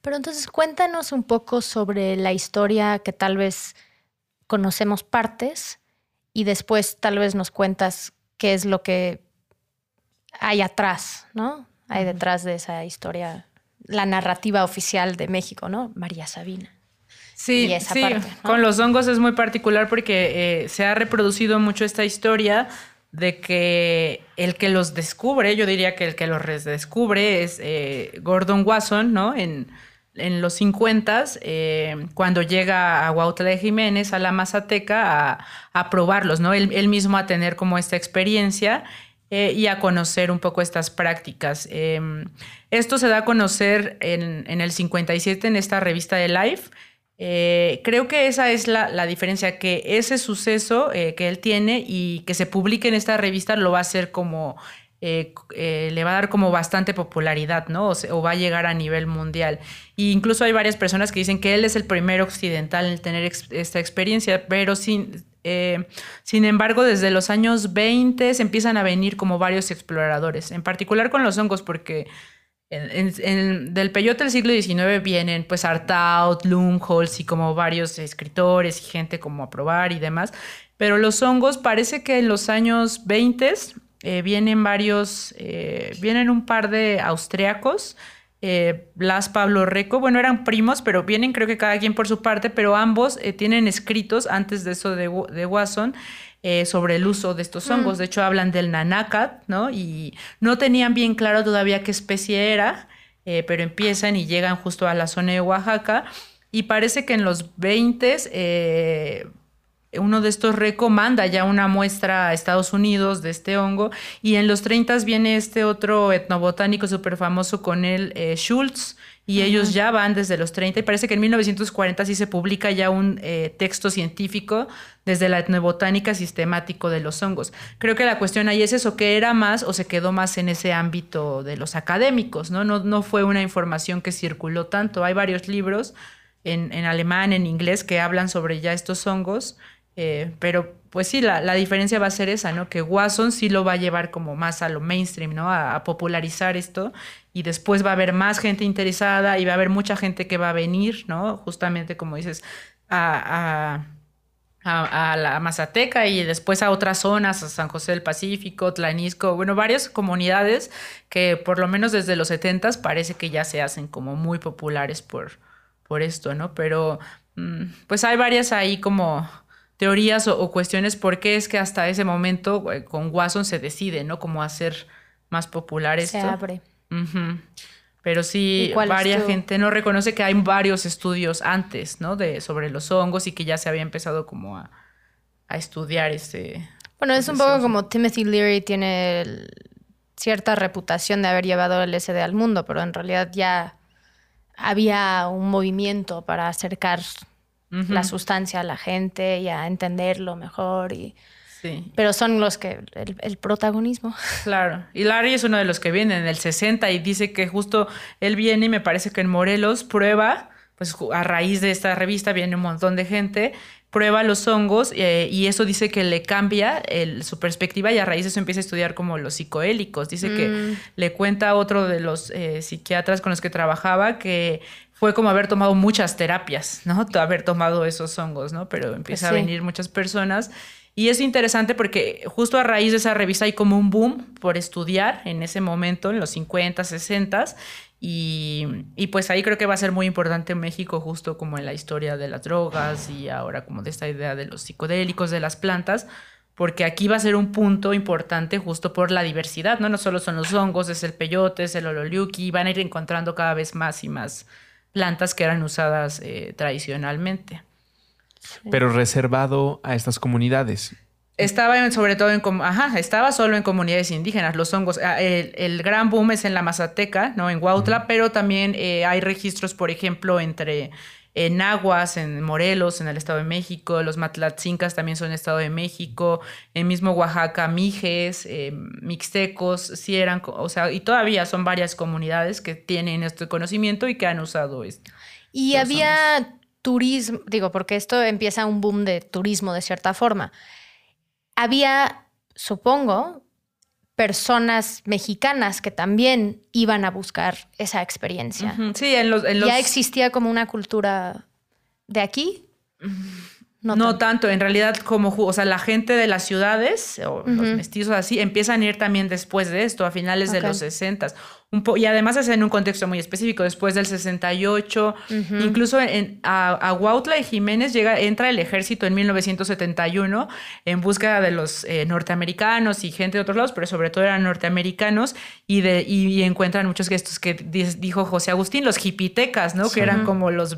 Speaker 2: Pero entonces cuéntanos un poco sobre la historia que tal vez conocemos partes y después tal vez nos cuentas qué es lo que hay atrás, ¿no? Hay detrás de esa historia, la narrativa oficial de México, ¿no? María Sabina.
Speaker 5: Sí, sí. con los hongos es muy particular porque eh, se ha reproducido mucho esta historia de que el que los descubre, yo diría que el que los descubre es eh, Gordon Wasson, ¿no? En, los 50, eh, cuando llega a Huautla de Jiménez, a la Mazateca, a, probarlos, ¿no? Él, mismo a tener como esta experiencia eh, y a conocer un poco estas prácticas. Em, esto se da a conocer en, el 57 en esta revista de Life. Eh, creo que esa es la, la diferencia, que ese suceso que él tiene y que se publique en esta revista lo va a hacer como eh, eh, le va a dar como bastante popularidad, ¿no? O, va a llegar a nivel mundial. E incluso hay varias personas que dicen que él es el primer occidental en tener esta experiencia, pero sin, eh, sin embargo, desde los años 20 se empiezan a venir como varios exploradores, en particular con los hongos, porque del peyote del siglo XIX vienen pues Artaud, Lumholtz y como varios escritores y gente como a probar y demás, pero los hongos parece que en los años 20 eh, vienen varios, eh, vienen un par de austriacos, eh, Blas Pablo Reco, bueno, eran primos, pero vienen creo que cada quien por su parte, pero ambos tienen escritos antes de eso de, de Watson. sobre el uso de estos hongos. Mm. De hecho, hablan del nanacat, ¿no? Y no tenían bien claro todavía qué especie era, pero empiezan y llegan justo a la zona de Oaxaca. Y parece que en los 20 uno de estos recomanda ya una muestra a Estados Unidos de este hongo y en los 30 viene este otro etnobotánico súper famoso con él, eh, Schultz, y ellos ya van desde los 30 y parece que en 1940 sí se publica ya un eh, texto científico desde la etnobotánica sistemático de los hongos. Creo que la cuestión ahí es eso, que era más o se quedó más en ese ámbito de los académicos, ¿no? No, no fue una información que circuló tanto. Hay varios libros en, en alemán, en inglés, que hablan sobre ya estos hongos eh, pero pues sí, la, diferencia va a ser esa, ¿no? Que Watson sí lo va a llevar como más a lo mainstream, ¿no? A, popularizar esto y después va a haber más gente interesada y va a haber mucha gente que va a venir, ¿no? Justamente como dices, a, a, la Mazateca y después a otras zonas, a San José del Pacífico, Tlanisco, bueno, varias comunidades que por lo menos desde los 70 parece que ya se hacen como muy populares por, por esto, ¿no? Pero mm, pues hay varias ahí como teorías o, cuestiones por qué es que hasta ese momento eh, con Watson se decide, ¿no? Como hacer más popular esto.
Speaker 2: Se abre.
Speaker 5: Pero sí, varias gente no reconoce que hay varios estudios antes, ¿no? De, sobre los hongos y que ya se había empezado como a, estudiar este...
Speaker 2: Bueno, es un poco como Timothy Leary tiene cierta reputación de haber llevado el SD al mundo, pero en realidad ya había un movimiento para acercar la sustancia a la gente y a entenderlo mejor y pero son los que, el, protagonismo. *laughs*
Speaker 5: Claro. Y Larry es uno de los que viene en el 60 y dice que justo él viene y me parece que en Morelos prueba, pues a raíz de esta revista viene un montón de gente, prueba los hongos eh, y eso dice que le cambia su perspectiva y a raíz de eso empieza a estudiar como los psicoélicos. Dice que mm. le cuenta a otro de los eh, psiquiatras con los que trabajaba que fue como haber tomado muchas terapias, ¿no? *laughs* Haber tomado esos hongos, ¿no? Pero empieza a venir muchas personas y es interesante porque justo a raíz de esa revista hay como un boom por estudiar en ese momento, en los 50, 60. Y, y pues ahí creo que va a ser muy importante en México, justo como en la historia de las drogas y ahora como de esta idea de los psicodélicos, de las plantas, porque aquí va a ser un punto importante justo por la diversidad, ¿no? No solo son los hongos, es el peyote, es el ololiuki, van a ir encontrando cada vez más y más plantas que eran usadas eh, tradicionalmente
Speaker 1: pero reservado a estas comunidades.
Speaker 5: Estaba sobre todo en, ajá, estaba solo en comunidades indígenas, los hongos. Ah, el, gran boom es en la Mazateca, ¿no? En Huautla, pero también eh, hay registros, por ejemplo, entre en Aguas, en Morelos, en el Estado de México, los Matlatzincas también son Estado de México, en mismo Oaxaca, Mijes, eh, Mixtecos, sí eran, o sea, y todavía son varias comunidades que tienen este conocimiento y que han usado esto.
Speaker 2: Y había turismo, digo, porque esto empieza un boom de turismo de cierta forma. Había, supongo, personas mexicanas que también iban a buscar esa experiencia.
Speaker 5: Sí, en los,
Speaker 2: Ya existía como una cultura de aquí.
Speaker 5: No, tanto. en realidad como, o sea, la gente de las ciudades, o los mestizos así, empiezan a ir también después de esto, a finales de los 60. Un y además es en un contexto muy específico, después del 68, incluso en, a, a, Huautla y Jiménez llega, entra el ejército en 1971 en búsqueda de los eh, norteamericanos y gente de otros lados, pero sobre todo eran norteamericanos y, de, y, encuentran muchos gestos que dijo José Agustín, los hipitecas, ¿no? Que eran como los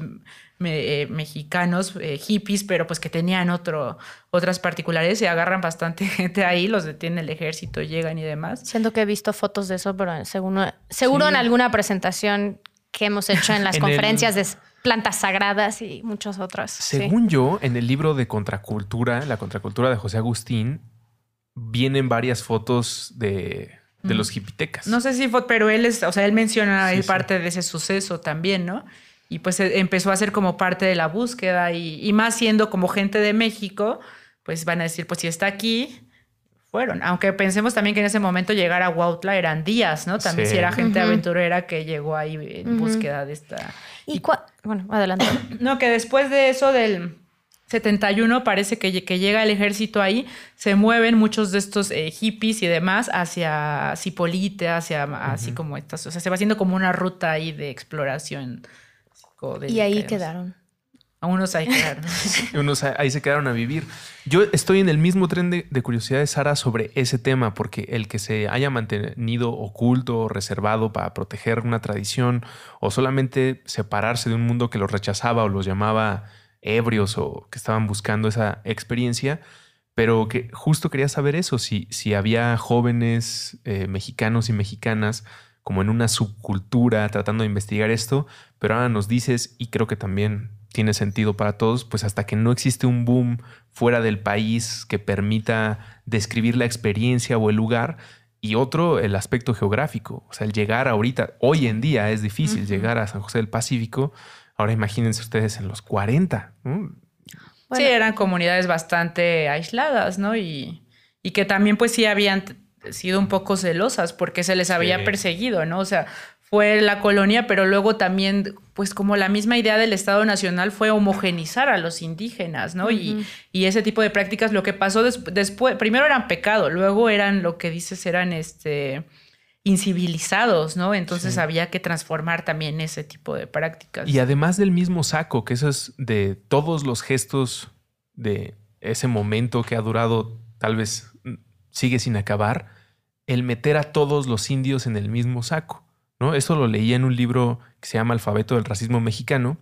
Speaker 5: eh, mexicanos, eh, hippies, pero pues que tenían otro, otras particularidades y agarran bastante *laughs* gente ahí, los detiene el ejército, llegan y demás.
Speaker 2: Siento que he visto fotos de eso, pero seguro, seguro en alguna presentación que hemos hecho en las *laughs* conferencias de plantas sagradas y muchas otras.
Speaker 1: Según yo, en el libro de Contracultura, la Contracultura de José Agustín, vienen varias fotos de, de los hipitecas.
Speaker 5: No sé si fue, pero él es, o sea, él menciona parte de ese suceso también, ¿no? Y pues e, empezó a ser como parte de la búsqueda y, más siendo como gente de México, pues van a decir, pues si está aquí, fueron. Aunque pensemos también que en ese momento llegar a Huautla eran días, ¿no? También si era gente aventurera que llegó ahí en búsqueda de esta...
Speaker 2: Y, bueno, adelante. *coughs*
Speaker 5: no, que después de eso del 71 parece que, que llega el ejército ahí, se mueven muchos de estos eh, hippies y demás hacia Cipolite, hacia así como estas, o sea, se va haciendo como una ruta ahí de exploración
Speaker 2: y ahí quedaron.
Speaker 5: A unos ahí quedaron. *laughs*
Speaker 1: unos ahí se quedaron a vivir. Yo estoy en el mismo tren de, de, curiosidad de Sara sobre ese tema, porque el que se haya mantenido oculto o reservado para proteger una tradición o solamente separarse de un mundo que los rechazaba o los llamaba ebrios o que estaban buscando esa experiencia, pero que justo quería saber eso, si, si había jóvenes eh, mexicanos y mexicanas como en una subcultura tratando de investigar esto, pero ahora nos dices, y creo que también tiene sentido para todos, pues hasta que no existe un boom fuera del país que permita describir la experiencia o el lugar, y otro, el aspecto geográfico, o sea, el llegar ahorita, hoy en día es difícil llegar a San José del Pacífico, ahora imagínense ustedes en los 40.
Speaker 5: sí, eran comunidades bastante aisladas, ¿no? Y, y que también pues sí habían sido un poco celosas porque se les había perseguido, ¿no? O sea, fue la colonia, pero luego también, pues como la misma idea del Estado Nacional fue homogenizar a los indígenas, ¿no? y, y, ese tipo de prácticas, lo que pasó después, primero eran pecado, luego eran lo que dices, eran este incivilizados, ¿no? Entonces había que transformar también ese tipo de prácticas.
Speaker 1: Y además del mismo saco, que eso es de todos los gestos de ese momento que ha durado, tal vez mm, sigue sin acabar, el meter a todos los indios en el mismo saco. ¿No? Eso lo leía en un libro que se llama Alfabeto del Racismo Mexicano,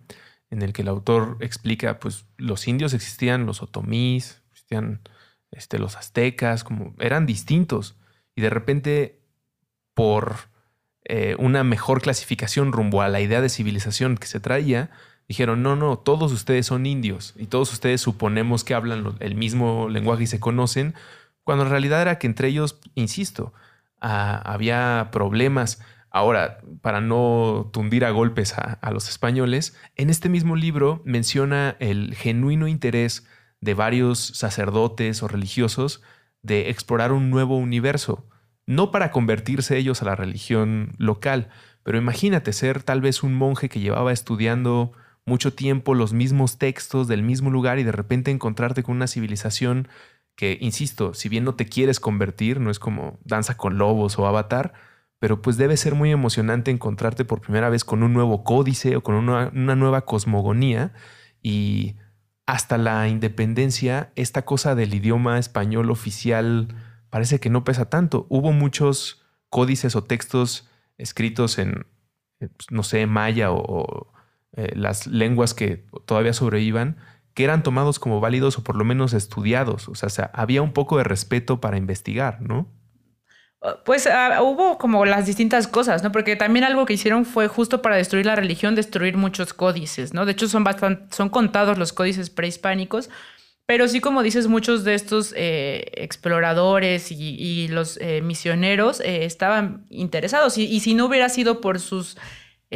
Speaker 1: en el que el autor explica, pues los indios existían, los otomís, existían este, los aztecas, como eran distintos. Y de repente, por eh, una mejor clasificación rumbo a la idea de civilización que se traía, dijeron, no, no, todos ustedes son indios y todos ustedes suponemos que hablan el mismo lenguaje y se conocen, cuando en realidad era que entre ellos, insisto, ah, había problemas. Ahora, para no tundir a golpes a, los españoles, en este mismo libro menciona el genuino interés de varios sacerdotes o religiosos de explorar un nuevo universo, no para convertirse ellos a la religión local, pero imagínate ser tal vez un monje que llevaba estudiando mucho tiempo los mismos textos del mismo lugar y de repente encontrarte con una civilización que, insisto, si bien no te quieres convertir, no es como Danza con Lobos o Avatar, pero pues debe ser muy emocionante encontrarte por primera vez con un nuevo códice o con una, nueva cosmogonía y hasta la independencia, esta cosa del idioma español oficial parece que no pesa tanto. Hubo muchos códices o textos escritos en, pues, no sé, maya o, eh, las lenguas que todavía sobrevivan, que eran tomados como válidos o por lo menos estudiados. O sea, había un poco de respeto para investigar, ¿no?
Speaker 5: Pues ah, hubo como las distintas cosas, ¿no? Porque también algo que hicieron fue justo para destruir la religión, destruir muchos códices, ¿no? De hecho, son, bastante, son contados los códices prehispánicos, pero sí, como dices, muchos de estos eh, exploradores y, los eh, misioneros eh, estaban interesados. y, si no hubiera sido por sus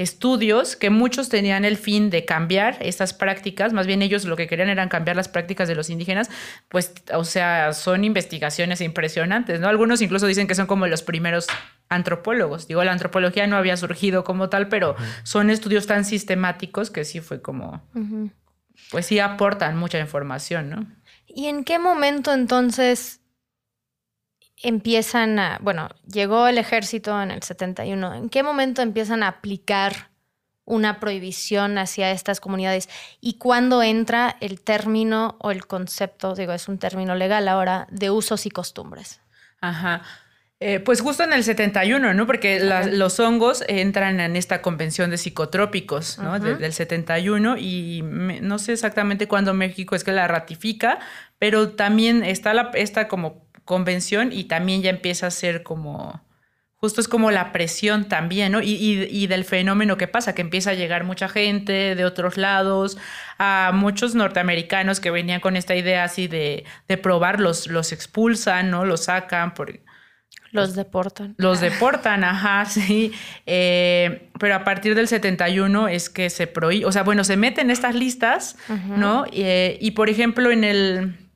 Speaker 5: estudios que muchos tenían el fin de cambiar estas prácticas, más bien ellos lo que querían eran cambiar las prácticas de los indígenas, pues, o sea, son investigaciones impresionantes, ¿no? Algunos incluso dicen que son como los primeros antropólogos. Digo, la antropología no había surgido como tal, pero son estudios tan sistemáticos que sí fue como, pues sí aportan mucha información, ¿no?
Speaker 2: ¿Y en qué momento entonces empiezan a, bueno, llegó el ejército en el 71, ¿en qué momento empiezan a aplicar una prohibición hacia estas comunidades y cuándo entra el término o el concepto, digo, es un término legal ahora, de usos y costumbres?
Speaker 5: Ajá. Eh, pues justo en el 71, ¿no? Porque los hongos entran en esta convención de psicotrópicos, ¿no? del 71 y no sé exactamente cuándo México es que la ratifica, pero también está la, esta como convención y también ya empieza a ser como, justo es como la presión también, ¿no? Y, del fenómeno que pasa, que empieza a llegar mucha gente de otros lados, a muchos norteamericanos que venían con esta idea así de, de probar, los, los expulsan, ¿no? Los sacan por...
Speaker 2: Los deportan.
Speaker 5: Los deportan, ajá, *laughs* sí. Eh, pero a partir del 71 es que se prohíbe, o sea, bueno, se meten estas listas, ¿no? Eh, y por ejemplo, en el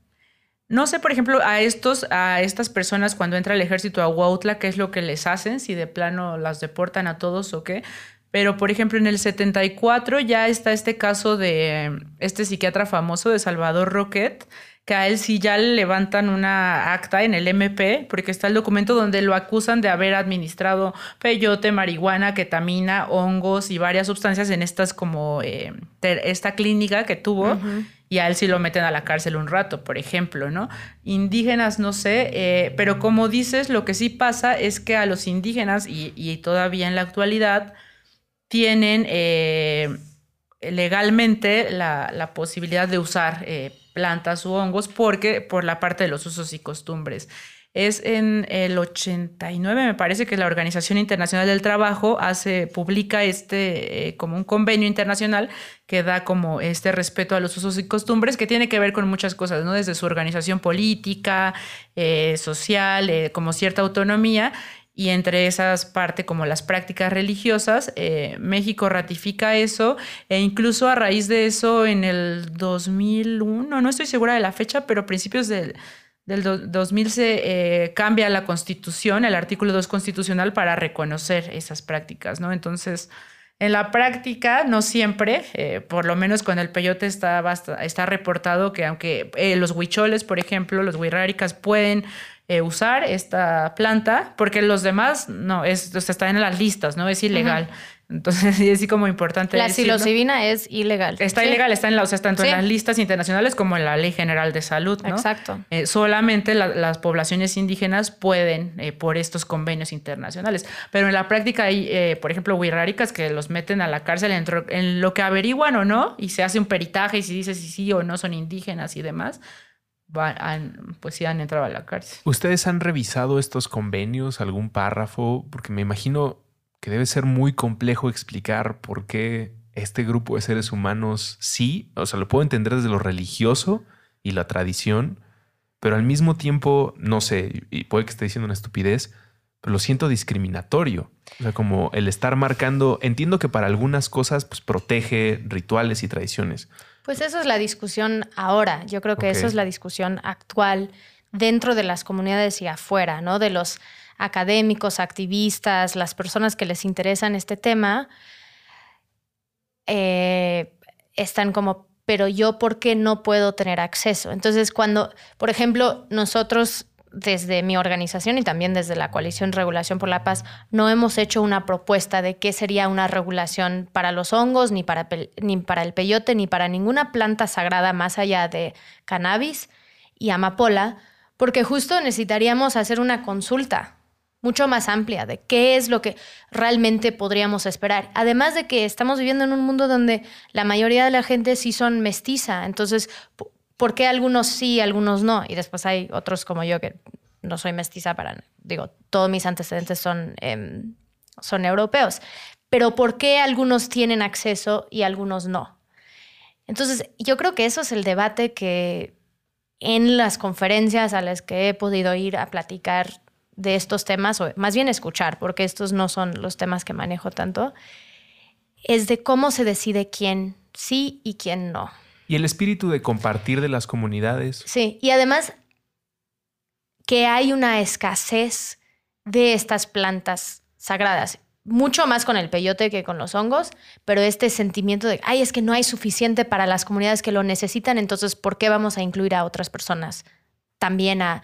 Speaker 5: no sé, por ejemplo, a estos, a estas personas cuando entra el ejército a Huautla, qué es lo que les hacen, si de plano las deportan a todos o qué. Pero, por ejemplo, en el 74 ya está este caso de este psiquiatra famoso de Salvador Roquet, que a él sí ya le levantan una acta en el MP, porque está el documento donde lo acusan de haber administrado peyote, marihuana, ketamina, hongos y varias sustancias en estas como eh, esta clínica que tuvo y a él sí lo meten a la cárcel un rato, por ejemplo, ¿no? Indígenas, no sé, eh, pero como dices, lo que sí pasa es que a los indígenas, y, todavía en la actualidad, tienen eh, legalmente la, posibilidad de usar eh, plantas u hongos porque por la parte de los usos y costumbres. Es en el 89, me parece que la Organización Internacional del Trabajo hace, publica este eh, como un convenio internacional que da como este respeto a los usos y costumbres que tiene que ver con muchas cosas, ¿no? Desde su organización política, eh, social, eh, como cierta autonomía y entre esas parte como las prácticas religiosas, México ratifica eso e incluso a raíz de eso en el 2001, no estoy segura de la fecha, pero principios del del 2000 se eh, cambia la constitución, el artículo 2 constitucional, para reconocer esas prácticas, ¿no? Entonces, en la práctica, no siempre, eh, por lo menos con el peyote está, está reportado que aunque eh, los huicholes, por ejemplo, los huiráricas pueden usar esta planta, porque los demás no, es, o sea, están en las listas, ¿no? Es ilegal. Entonces, *laughs* es así como importante.
Speaker 2: La psilocibina es ilegal.
Speaker 5: Está ilegal, está en la, o sea, tanto en las listas internacionales como en la Ley General de Salud, ¿no?
Speaker 2: Exacto.
Speaker 5: Eh, solamente las poblaciones indígenas pueden eh, por estos convenios internacionales. Pero en la práctica hay, eh, por ejemplo, huirráricas que los meten a la cárcel en, lo que averiguan o no, y se hace un peritaje y se dice si sí o no son indígenas y demás. pues sí han entrado a la cárcel.
Speaker 1: ¿Ustedes han revisado estos convenios, algún párrafo? Porque me imagino que debe ser muy complejo explicar por qué este grupo de seres humanos sí, o sea, lo puedo entender desde lo religioso y la tradición, pero al mismo tiempo, no sé, y puede que esté diciendo una estupidez, pero lo siento discriminatorio. O sea, como el estar marcando, entiendo que para algunas cosas pues protege rituales y tradiciones.
Speaker 2: Pues eso es la discusión ahora. Yo creo que eso es la discusión actual dentro de las comunidades y afuera, ¿no? De los académicos, activistas, las personas que les interesan este tema, eh, están como, pero yo, ¿por qué no puedo tener acceso? Entonces, cuando, por ejemplo, nosotros desde mi organización y también desde la coalición Regulación por la Paz, no hemos hecho una propuesta de qué sería una regulación para los hongos, ni para, ni para el peyote, ni para ninguna planta sagrada más allá de cannabis y amapola, porque justo necesitaríamos hacer una consulta mucho más amplia de qué es lo que realmente podríamos esperar. Además de que estamos viviendo en un mundo donde la mayoría de la gente sí son mestiza, entonces, ¿por qué algunos sí, algunos no? Y después hay otros como yo que no soy mestiza para, digo, todos mis antecedentes son, em, son europeos, pero ¿por qué algunos tienen acceso y algunos no? Entonces, yo creo que eso es el debate que en las conferencias a las que he podido ir a platicar de estos temas, o más bien escuchar, porque estos no son los temas que manejo tanto, es de cómo se decide quién sí y quién no.
Speaker 1: Y el espíritu de compartir de las comunidades.
Speaker 2: Sí, y además que hay una escasez de estas plantas sagradas, mucho más con el peyote que con los hongos, pero este sentimiento de, ay, es que no hay suficiente para las comunidades que lo necesitan, entonces, ¿por qué vamos a incluir a otras personas también a,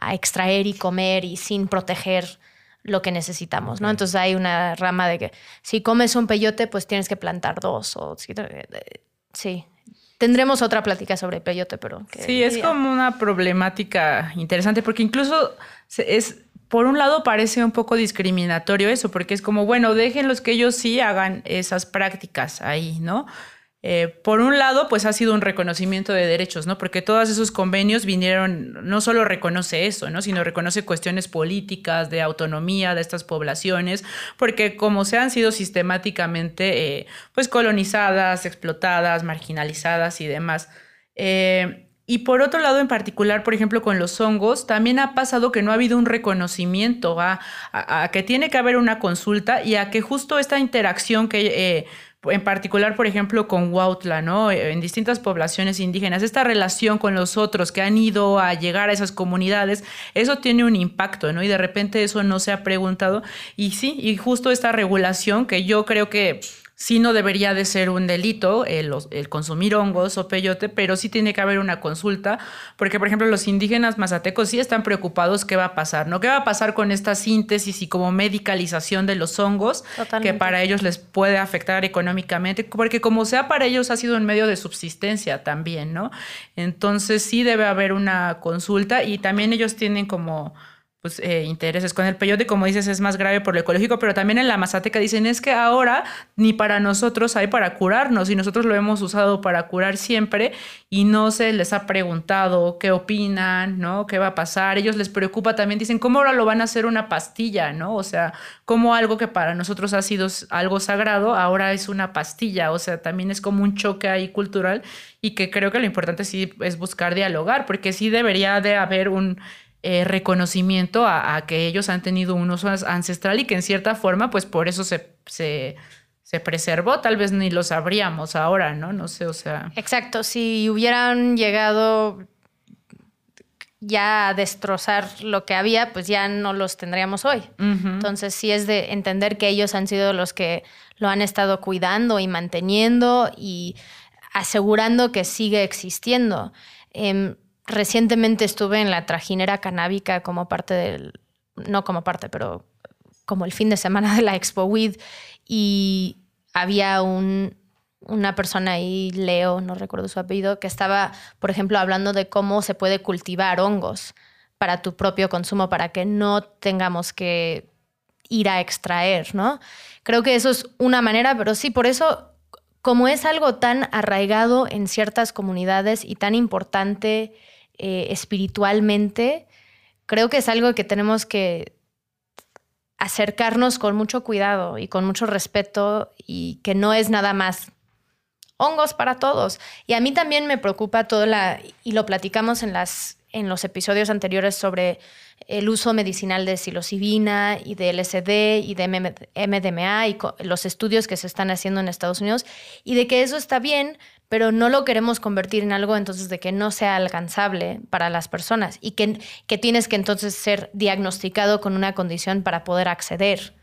Speaker 2: a extraer y comer y sin proteger lo que necesitamos, ¿no? Entonces hay una rama de que si comes un peyote, pues tienes que plantar dos o sí. Tendremos otra plática sobre peyote, pero...
Speaker 5: sí, es como una problemática interesante porque incluso es, por un lado parece un poco discriminatorio eso, porque es como, bueno, déjenlos que ellos sí hagan esas prácticas ahí, ¿no? Eh, por un lado, pues ha sido un reconocimiento de derechos, ¿no? Porque todos esos convenios vinieron, no solo reconoce eso, ¿no? Sino reconoce cuestiones políticas, de autonomía de estas poblaciones, porque como se han sido sistemáticamente, eh, pues colonizadas, explotadas, marginalizadas y demás. Eh, y por otro lado, en particular, por ejemplo, con los hongos, también ha pasado que no ha habido un reconocimiento a, a que tiene que haber una consulta y a que justo esta interacción que en particular, por ejemplo, con Huautla, ¿no? En distintas poblaciones indígenas, esta relación con los otros que han ido a llegar a esas comunidades, eso tiene un impacto, ¿no? Y de repente eso no se ha preguntado. Y sí, y justo esta regulación que yo creo que sí no debería de ser un delito el, consumir hongos o peyote, pero sí tiene que haber una consulta, porque por ejemplo los indígenas mazatecos sí están preocupados qué va a pasar, ¿no? ¿Qué va a pasar con esta síntesis y como medicalización de los hongos que para ellos les puede afectar económicamente? Porque como sea para ellos ha sido un medio de subsistencia también, ¿no? Entonces sí debe haber una consulta y también ellos tienen como pues, eh, intereses. Con el peyote, como dices, es más grave por lo ecológico, pero también en la mazateca dicen es que ahora ni para nosotros hay para curarnos y nosotros lo hemos usado para curar siempre y no se les ha preguntado qué opinan, ¿no? ¿Qué va a pasar? Ellos les preocupa también, dicen, ¿cómo ahora lo van a hacer una pastilla, ¿no? O sea, como algo que para nosotros ha sido algo sagrado, ahora es una pastilla, o sea, también es como un choque ahí cultural y que creo que lo importante sí es buscar dialogar, porque sí debería de haber un eh, reconocimiento a, que ellos han tenido un uso ancestral y que en cierta forma, pues por eso se, se, preservó. Tal vez ni lo sabríamos ahora, ¿no? No sé, o sea.
Speaker 2: Exacto, si hubieran llegado ya destrozar lo que había, pues ya no los tendríamos hoy. Entonces sí es de entender que ellos han sido los que lo han estado cuidando y manteniendo y asegurando que sigue existiendo. Em, recientemente estuve en la trajinera canábica como parte del, no como parte, pero como el fin de semana de la Expo WID y había un, una persona ahí, Leo, no recuerdo su apellido, que estaba, por ejemplo, hablando de cómo se puede cultivar hongos para tu propio consumo, para que no tengamos que ir a extraer, ¿no? Creo que eso es una manera, pero sí, por eso, como es algo tan arraigado en ciertas comunidades y tan importante eh, espiritualmente, creo que es algo que tenemos que acercarnos con mucho cuidado y con mucho respeto y que no es nada más hongos para todos. Y a mí también me preocupa todo la, y lo platicamos en, las, en los episodios anteriores sobre el uso medicinal de psilocibina y de LSD y de MDMA y los estudios que se están haciendo en Estados Unidos y de que eso está bien, pero no lo queremos convertir en algo entonces de que no sea alcanzable para las personas y que, que tienes que entonces ser diagnosticado con una condición para poder acceder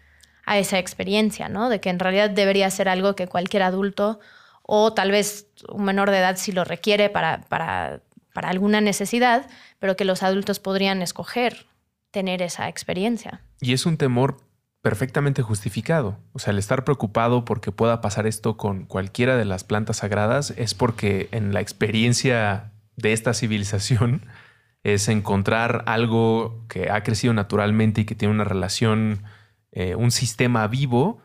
Speaker 2: a esa experiencia, ¿no? De que en realidad debería ser algo que cualquier adulto o tal vez un menor de edad si lo requiere para, para, para alguna necesidad, pero que los adultos podrían escoger tener esa experiencia.
Speaker 1: Y es un temor perfectamente justificado. O sea, el estar preocupado porque pueda pasar esto con cualquiera de las plantas sagradas es porque en la experiencia de esta civilización *laughs* es encontrar algo que ha crecido naturalmente y que tiene una relación, eh, un sistema vivo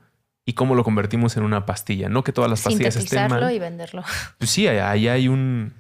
Speaker 1: y cómo lo convertimos en una pastilla. No que todas las pastillas estén mal.
Speaker 2: y venderlo. *laughs*
Speaker 1: Pues sí, ahí hay un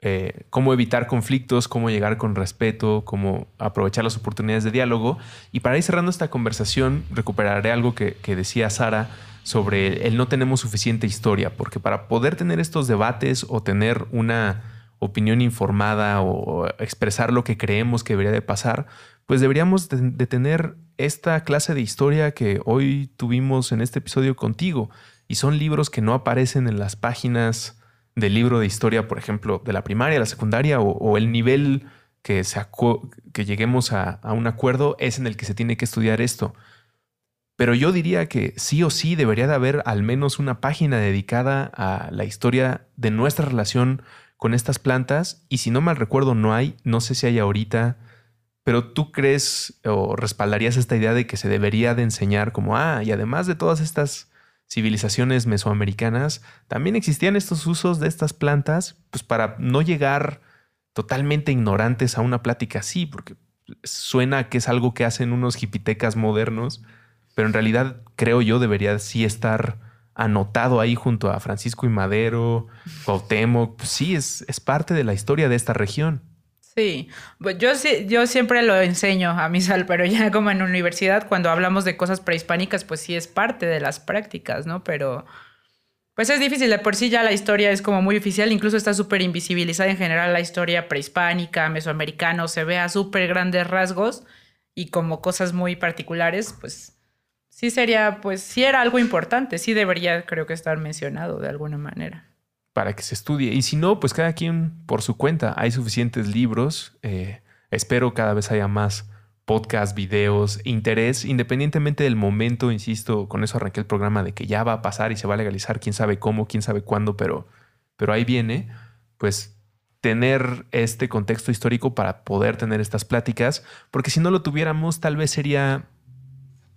Speaker 1: eh, cómo evitar conflictos, cómo llegar con respeto, cómo aprovechar las oportunidades de diálogo. Y para ir cerrando esta conversación, recuperaré algo que, que decía Sara sobre el no tenemos suficiente historia, porque para poder tener estos debates o tener una opinión informada o expresar lo que creemos que debería de pasar, pues deberíamos de, tener esta clase de historia que hoy tuvimos en este episodio contigo. Y son libros que no aparecen en las páginas del libro de historia, por ejemplo, de la primaria, la secundaria o, el nivel que, que lleguemos a, a un acuerdo es en el que se tiene que estudiar esto. Pero yo diría que sí o sí debería de haber al menos una página dedicada a la historia de nuestra relación con estas plantas. Y si no mal recuerdo, no hay, no sé si hay ahorita pero tú crees o respaldarías esta idea de que se debería de enseñar como, ah, y además de todas estas civilizaciones mesoamericanas, también existían estos usos de estas plantas, pues para no llegar totalmente ignorantes a una plática así, porque suena que es algo que hacen unos jipitecas modernos, pero en realidad creo yo debería sí estar anotado ahí junto a Francisco y Madero, Cuauhtémoc, pues sí, es, es parte de la historia de esta región.
Speaker 5: Sí, pues yo, yo siempre lo enseño a mi sal, pero ya como en universidad, cuando hablamos de cosas prehispánicas, pues sí es parte de las prácticas, ¿no? Pero pues es difícil, de por sí ya la historia es como muy oficial, incluso está súper invisibilizada en general la historia prehispánica, mesoamericana, se ve a súper grandes rasgos y como cosas muy particulares, pues sí sería, pues sí era algo importante, sí debería creo que estar mencionado de alguna manera
Speaker 1: para que se estudie. Y si no, pues cada quien por su cuenta. Hay suficientes libros. Eh, espero cada vez haya más podcasts, videos, interés, independientemente del momento, insisto, con eso arranqué el programa de que ya va a pasar y se va a legalizar, quién sabe cómo, quién sabe cuándo, pero, pero ahí viene, pues tener este contexto histórico para poder tener estas pláticas, porque si no lo tuviéramos, tal vez sería,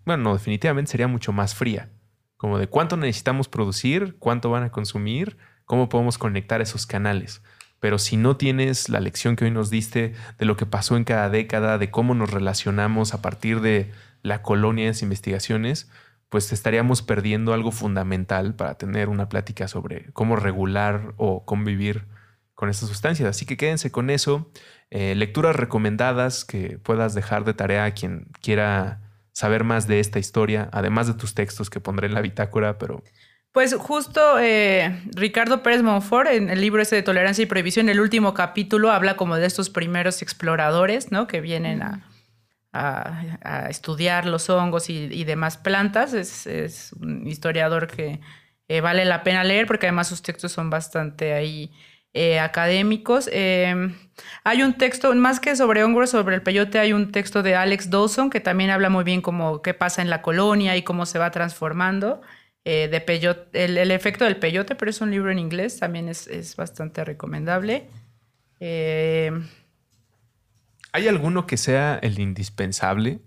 Speaker 1: bueno, no, definitivamente sería mucho más fría, como de cuánto necesitamos producir, cuánto van a consumir, cómo podemos conectar esos canales. Pero si no tienes la lección que hoy nos diste de lo que pasó en cada década, de cómo nos relacionamos a partir de la colonia de las investigaciones, pues estaríamos perdiendo algo fundamental para tener una plática sobre cómo regular o convivir con estas sustancias. Así que quédense con eso. Eh, lecturas recomendadas que puedas dejar de tarea a quien quiera saber más de esta historia, además de tus textos que pondré en la bitácora, pero
Speaker 5: pues justo eh, Ricardo Pérez Monfort, en el libro ese de Tolerancia y Prohibición, el último capítulo habla como de estos primeros exploradores, ¿no? Que vienen a, estudiar los hongos y, demás plantas. Es, un historiador que eh, vale la pena leer porque además sus textos son bastante ahí eh, académicos. Em, hay un texto, más que sobre hongos, sobre el peyote, hay un texto de Alex Dawson que también habla muy bien como qué pasa en la colonia y cómo se va transformando. Eh, de peyote, el, efecto del peyote, pero es un libro en inglés, también es, es bastante recomendable. Em,
Speaker 1: ¿Hay alguno que sea el indispensable?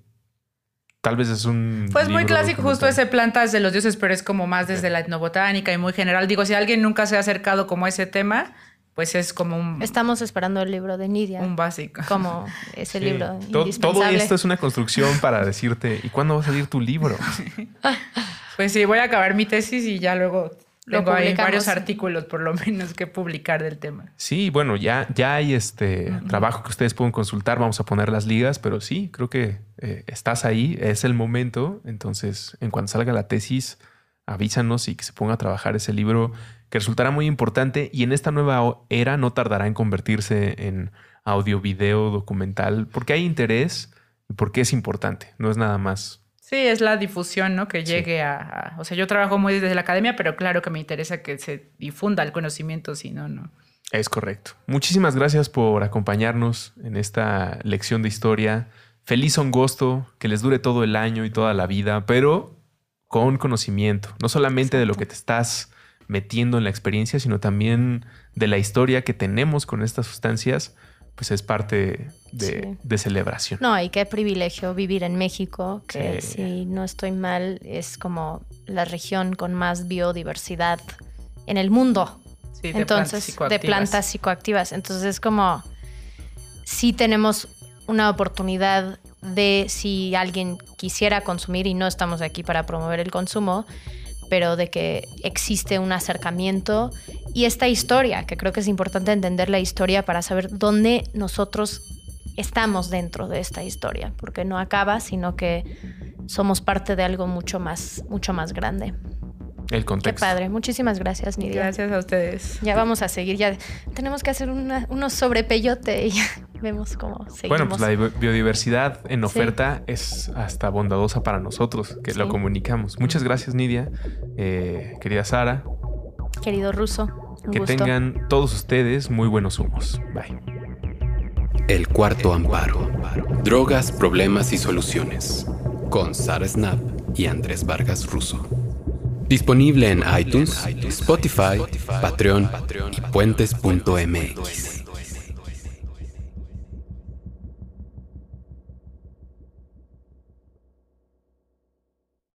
Speaker 1: Tal vez es un.
Speaker 5: Pues muy clásico, justo ese plantas de los dioses, pero es como más desde la etnobotánica y muy general. Digo, si alguien nunca se ha acercado como a ese tema, pues es como un...
Speaker 2: Estamos esperando el libro de Nidia.
Speaker 5: Un básico.
Speaker 2: Como ese libro
Speaker 1: todo, todo, esto es una construcción para decirte, ¿y cuándo va a salir tu libro? *laughs*
Speaker 5: pues sí, voy a acabar mi tesis y ya luego tengo ahí varios artículos por lo menos que publicar del tema.
Speaker 1: Sí, bueno, ya, ya hay este trabajo que ustedes pueden consultar, vamos a poner las ligas, pero sí, creo que eh, estás ahí, es el momento, entonces en cuanto salga la tesis, avísanos y que se ponga a trabajar ese libro que resultará muy importante y en esta nueva era no tardará en convertirse en audio, video, documental, porque hay interés y porque es importante, no es nada más.
Speaker 5: Sí, es la difusión, ¿no? Que llegue a, O sea, yo trabajo muy desde la academia, pero claro que me interesa que se difunda el conocimiento, si no, no.
Speaker 1: Es correcto. Muchísimas gracias por acompañarnos en esta lección de historia. Feliz angosto, que les dure todo el año y toda la vida, pero con conocimiento, no solamente de lo que te estás metiendo en la experiencia, sino también de la historia que tenemos con estas sustancias, pues es parte de, celebración.
Speaker 2: No, y qué privilegio vivir en México, que si no estoy mal, es como la región con más biodiversidad en el mundo.
Speaker 5: Sí, de Entonces, plantas
Speaker 2: de plantas psicoactivas. Entonces es como, si tenemos una oportunidad de si alguien quisiera consumir y no estamos aquí para promover el consumo, pero de que existe un acercamiento y esta historia, que creo que es importante entender la historia para saber dónde nosotros estamos dentro de esta historia, porque no acaba, sino que somos parte de algo mucho más, mucho más grande.
Speaker 1: El contexto.
Speaker 2: Qué padre. Muchísimas gracias, Nidia.
Speaker 5: Gracias a ustedes.
Speaker 2: Ya vamos a seguir. Ya tenemos que hacer unos sobre peyote y ya vemos cómo seguimos.
Speaker 1: Bueno, pues la biodiversidad en oferta es hasta bondadosa para nosotros, que lo comunicamos. Muchas gracias, Nidia. Eh, querida Sara.
Speaker 2: Querido Ruso.
Speaker 1: que tengan todos ustedes muy buenos humos. Bye.
Speaker 4: El cuarto amparo. Drogas, problemas y soluciones. Con Sara Snap y Andrés Vargas Russo. Disponible en iTunes, Spotify, Patreon y puentes.mx.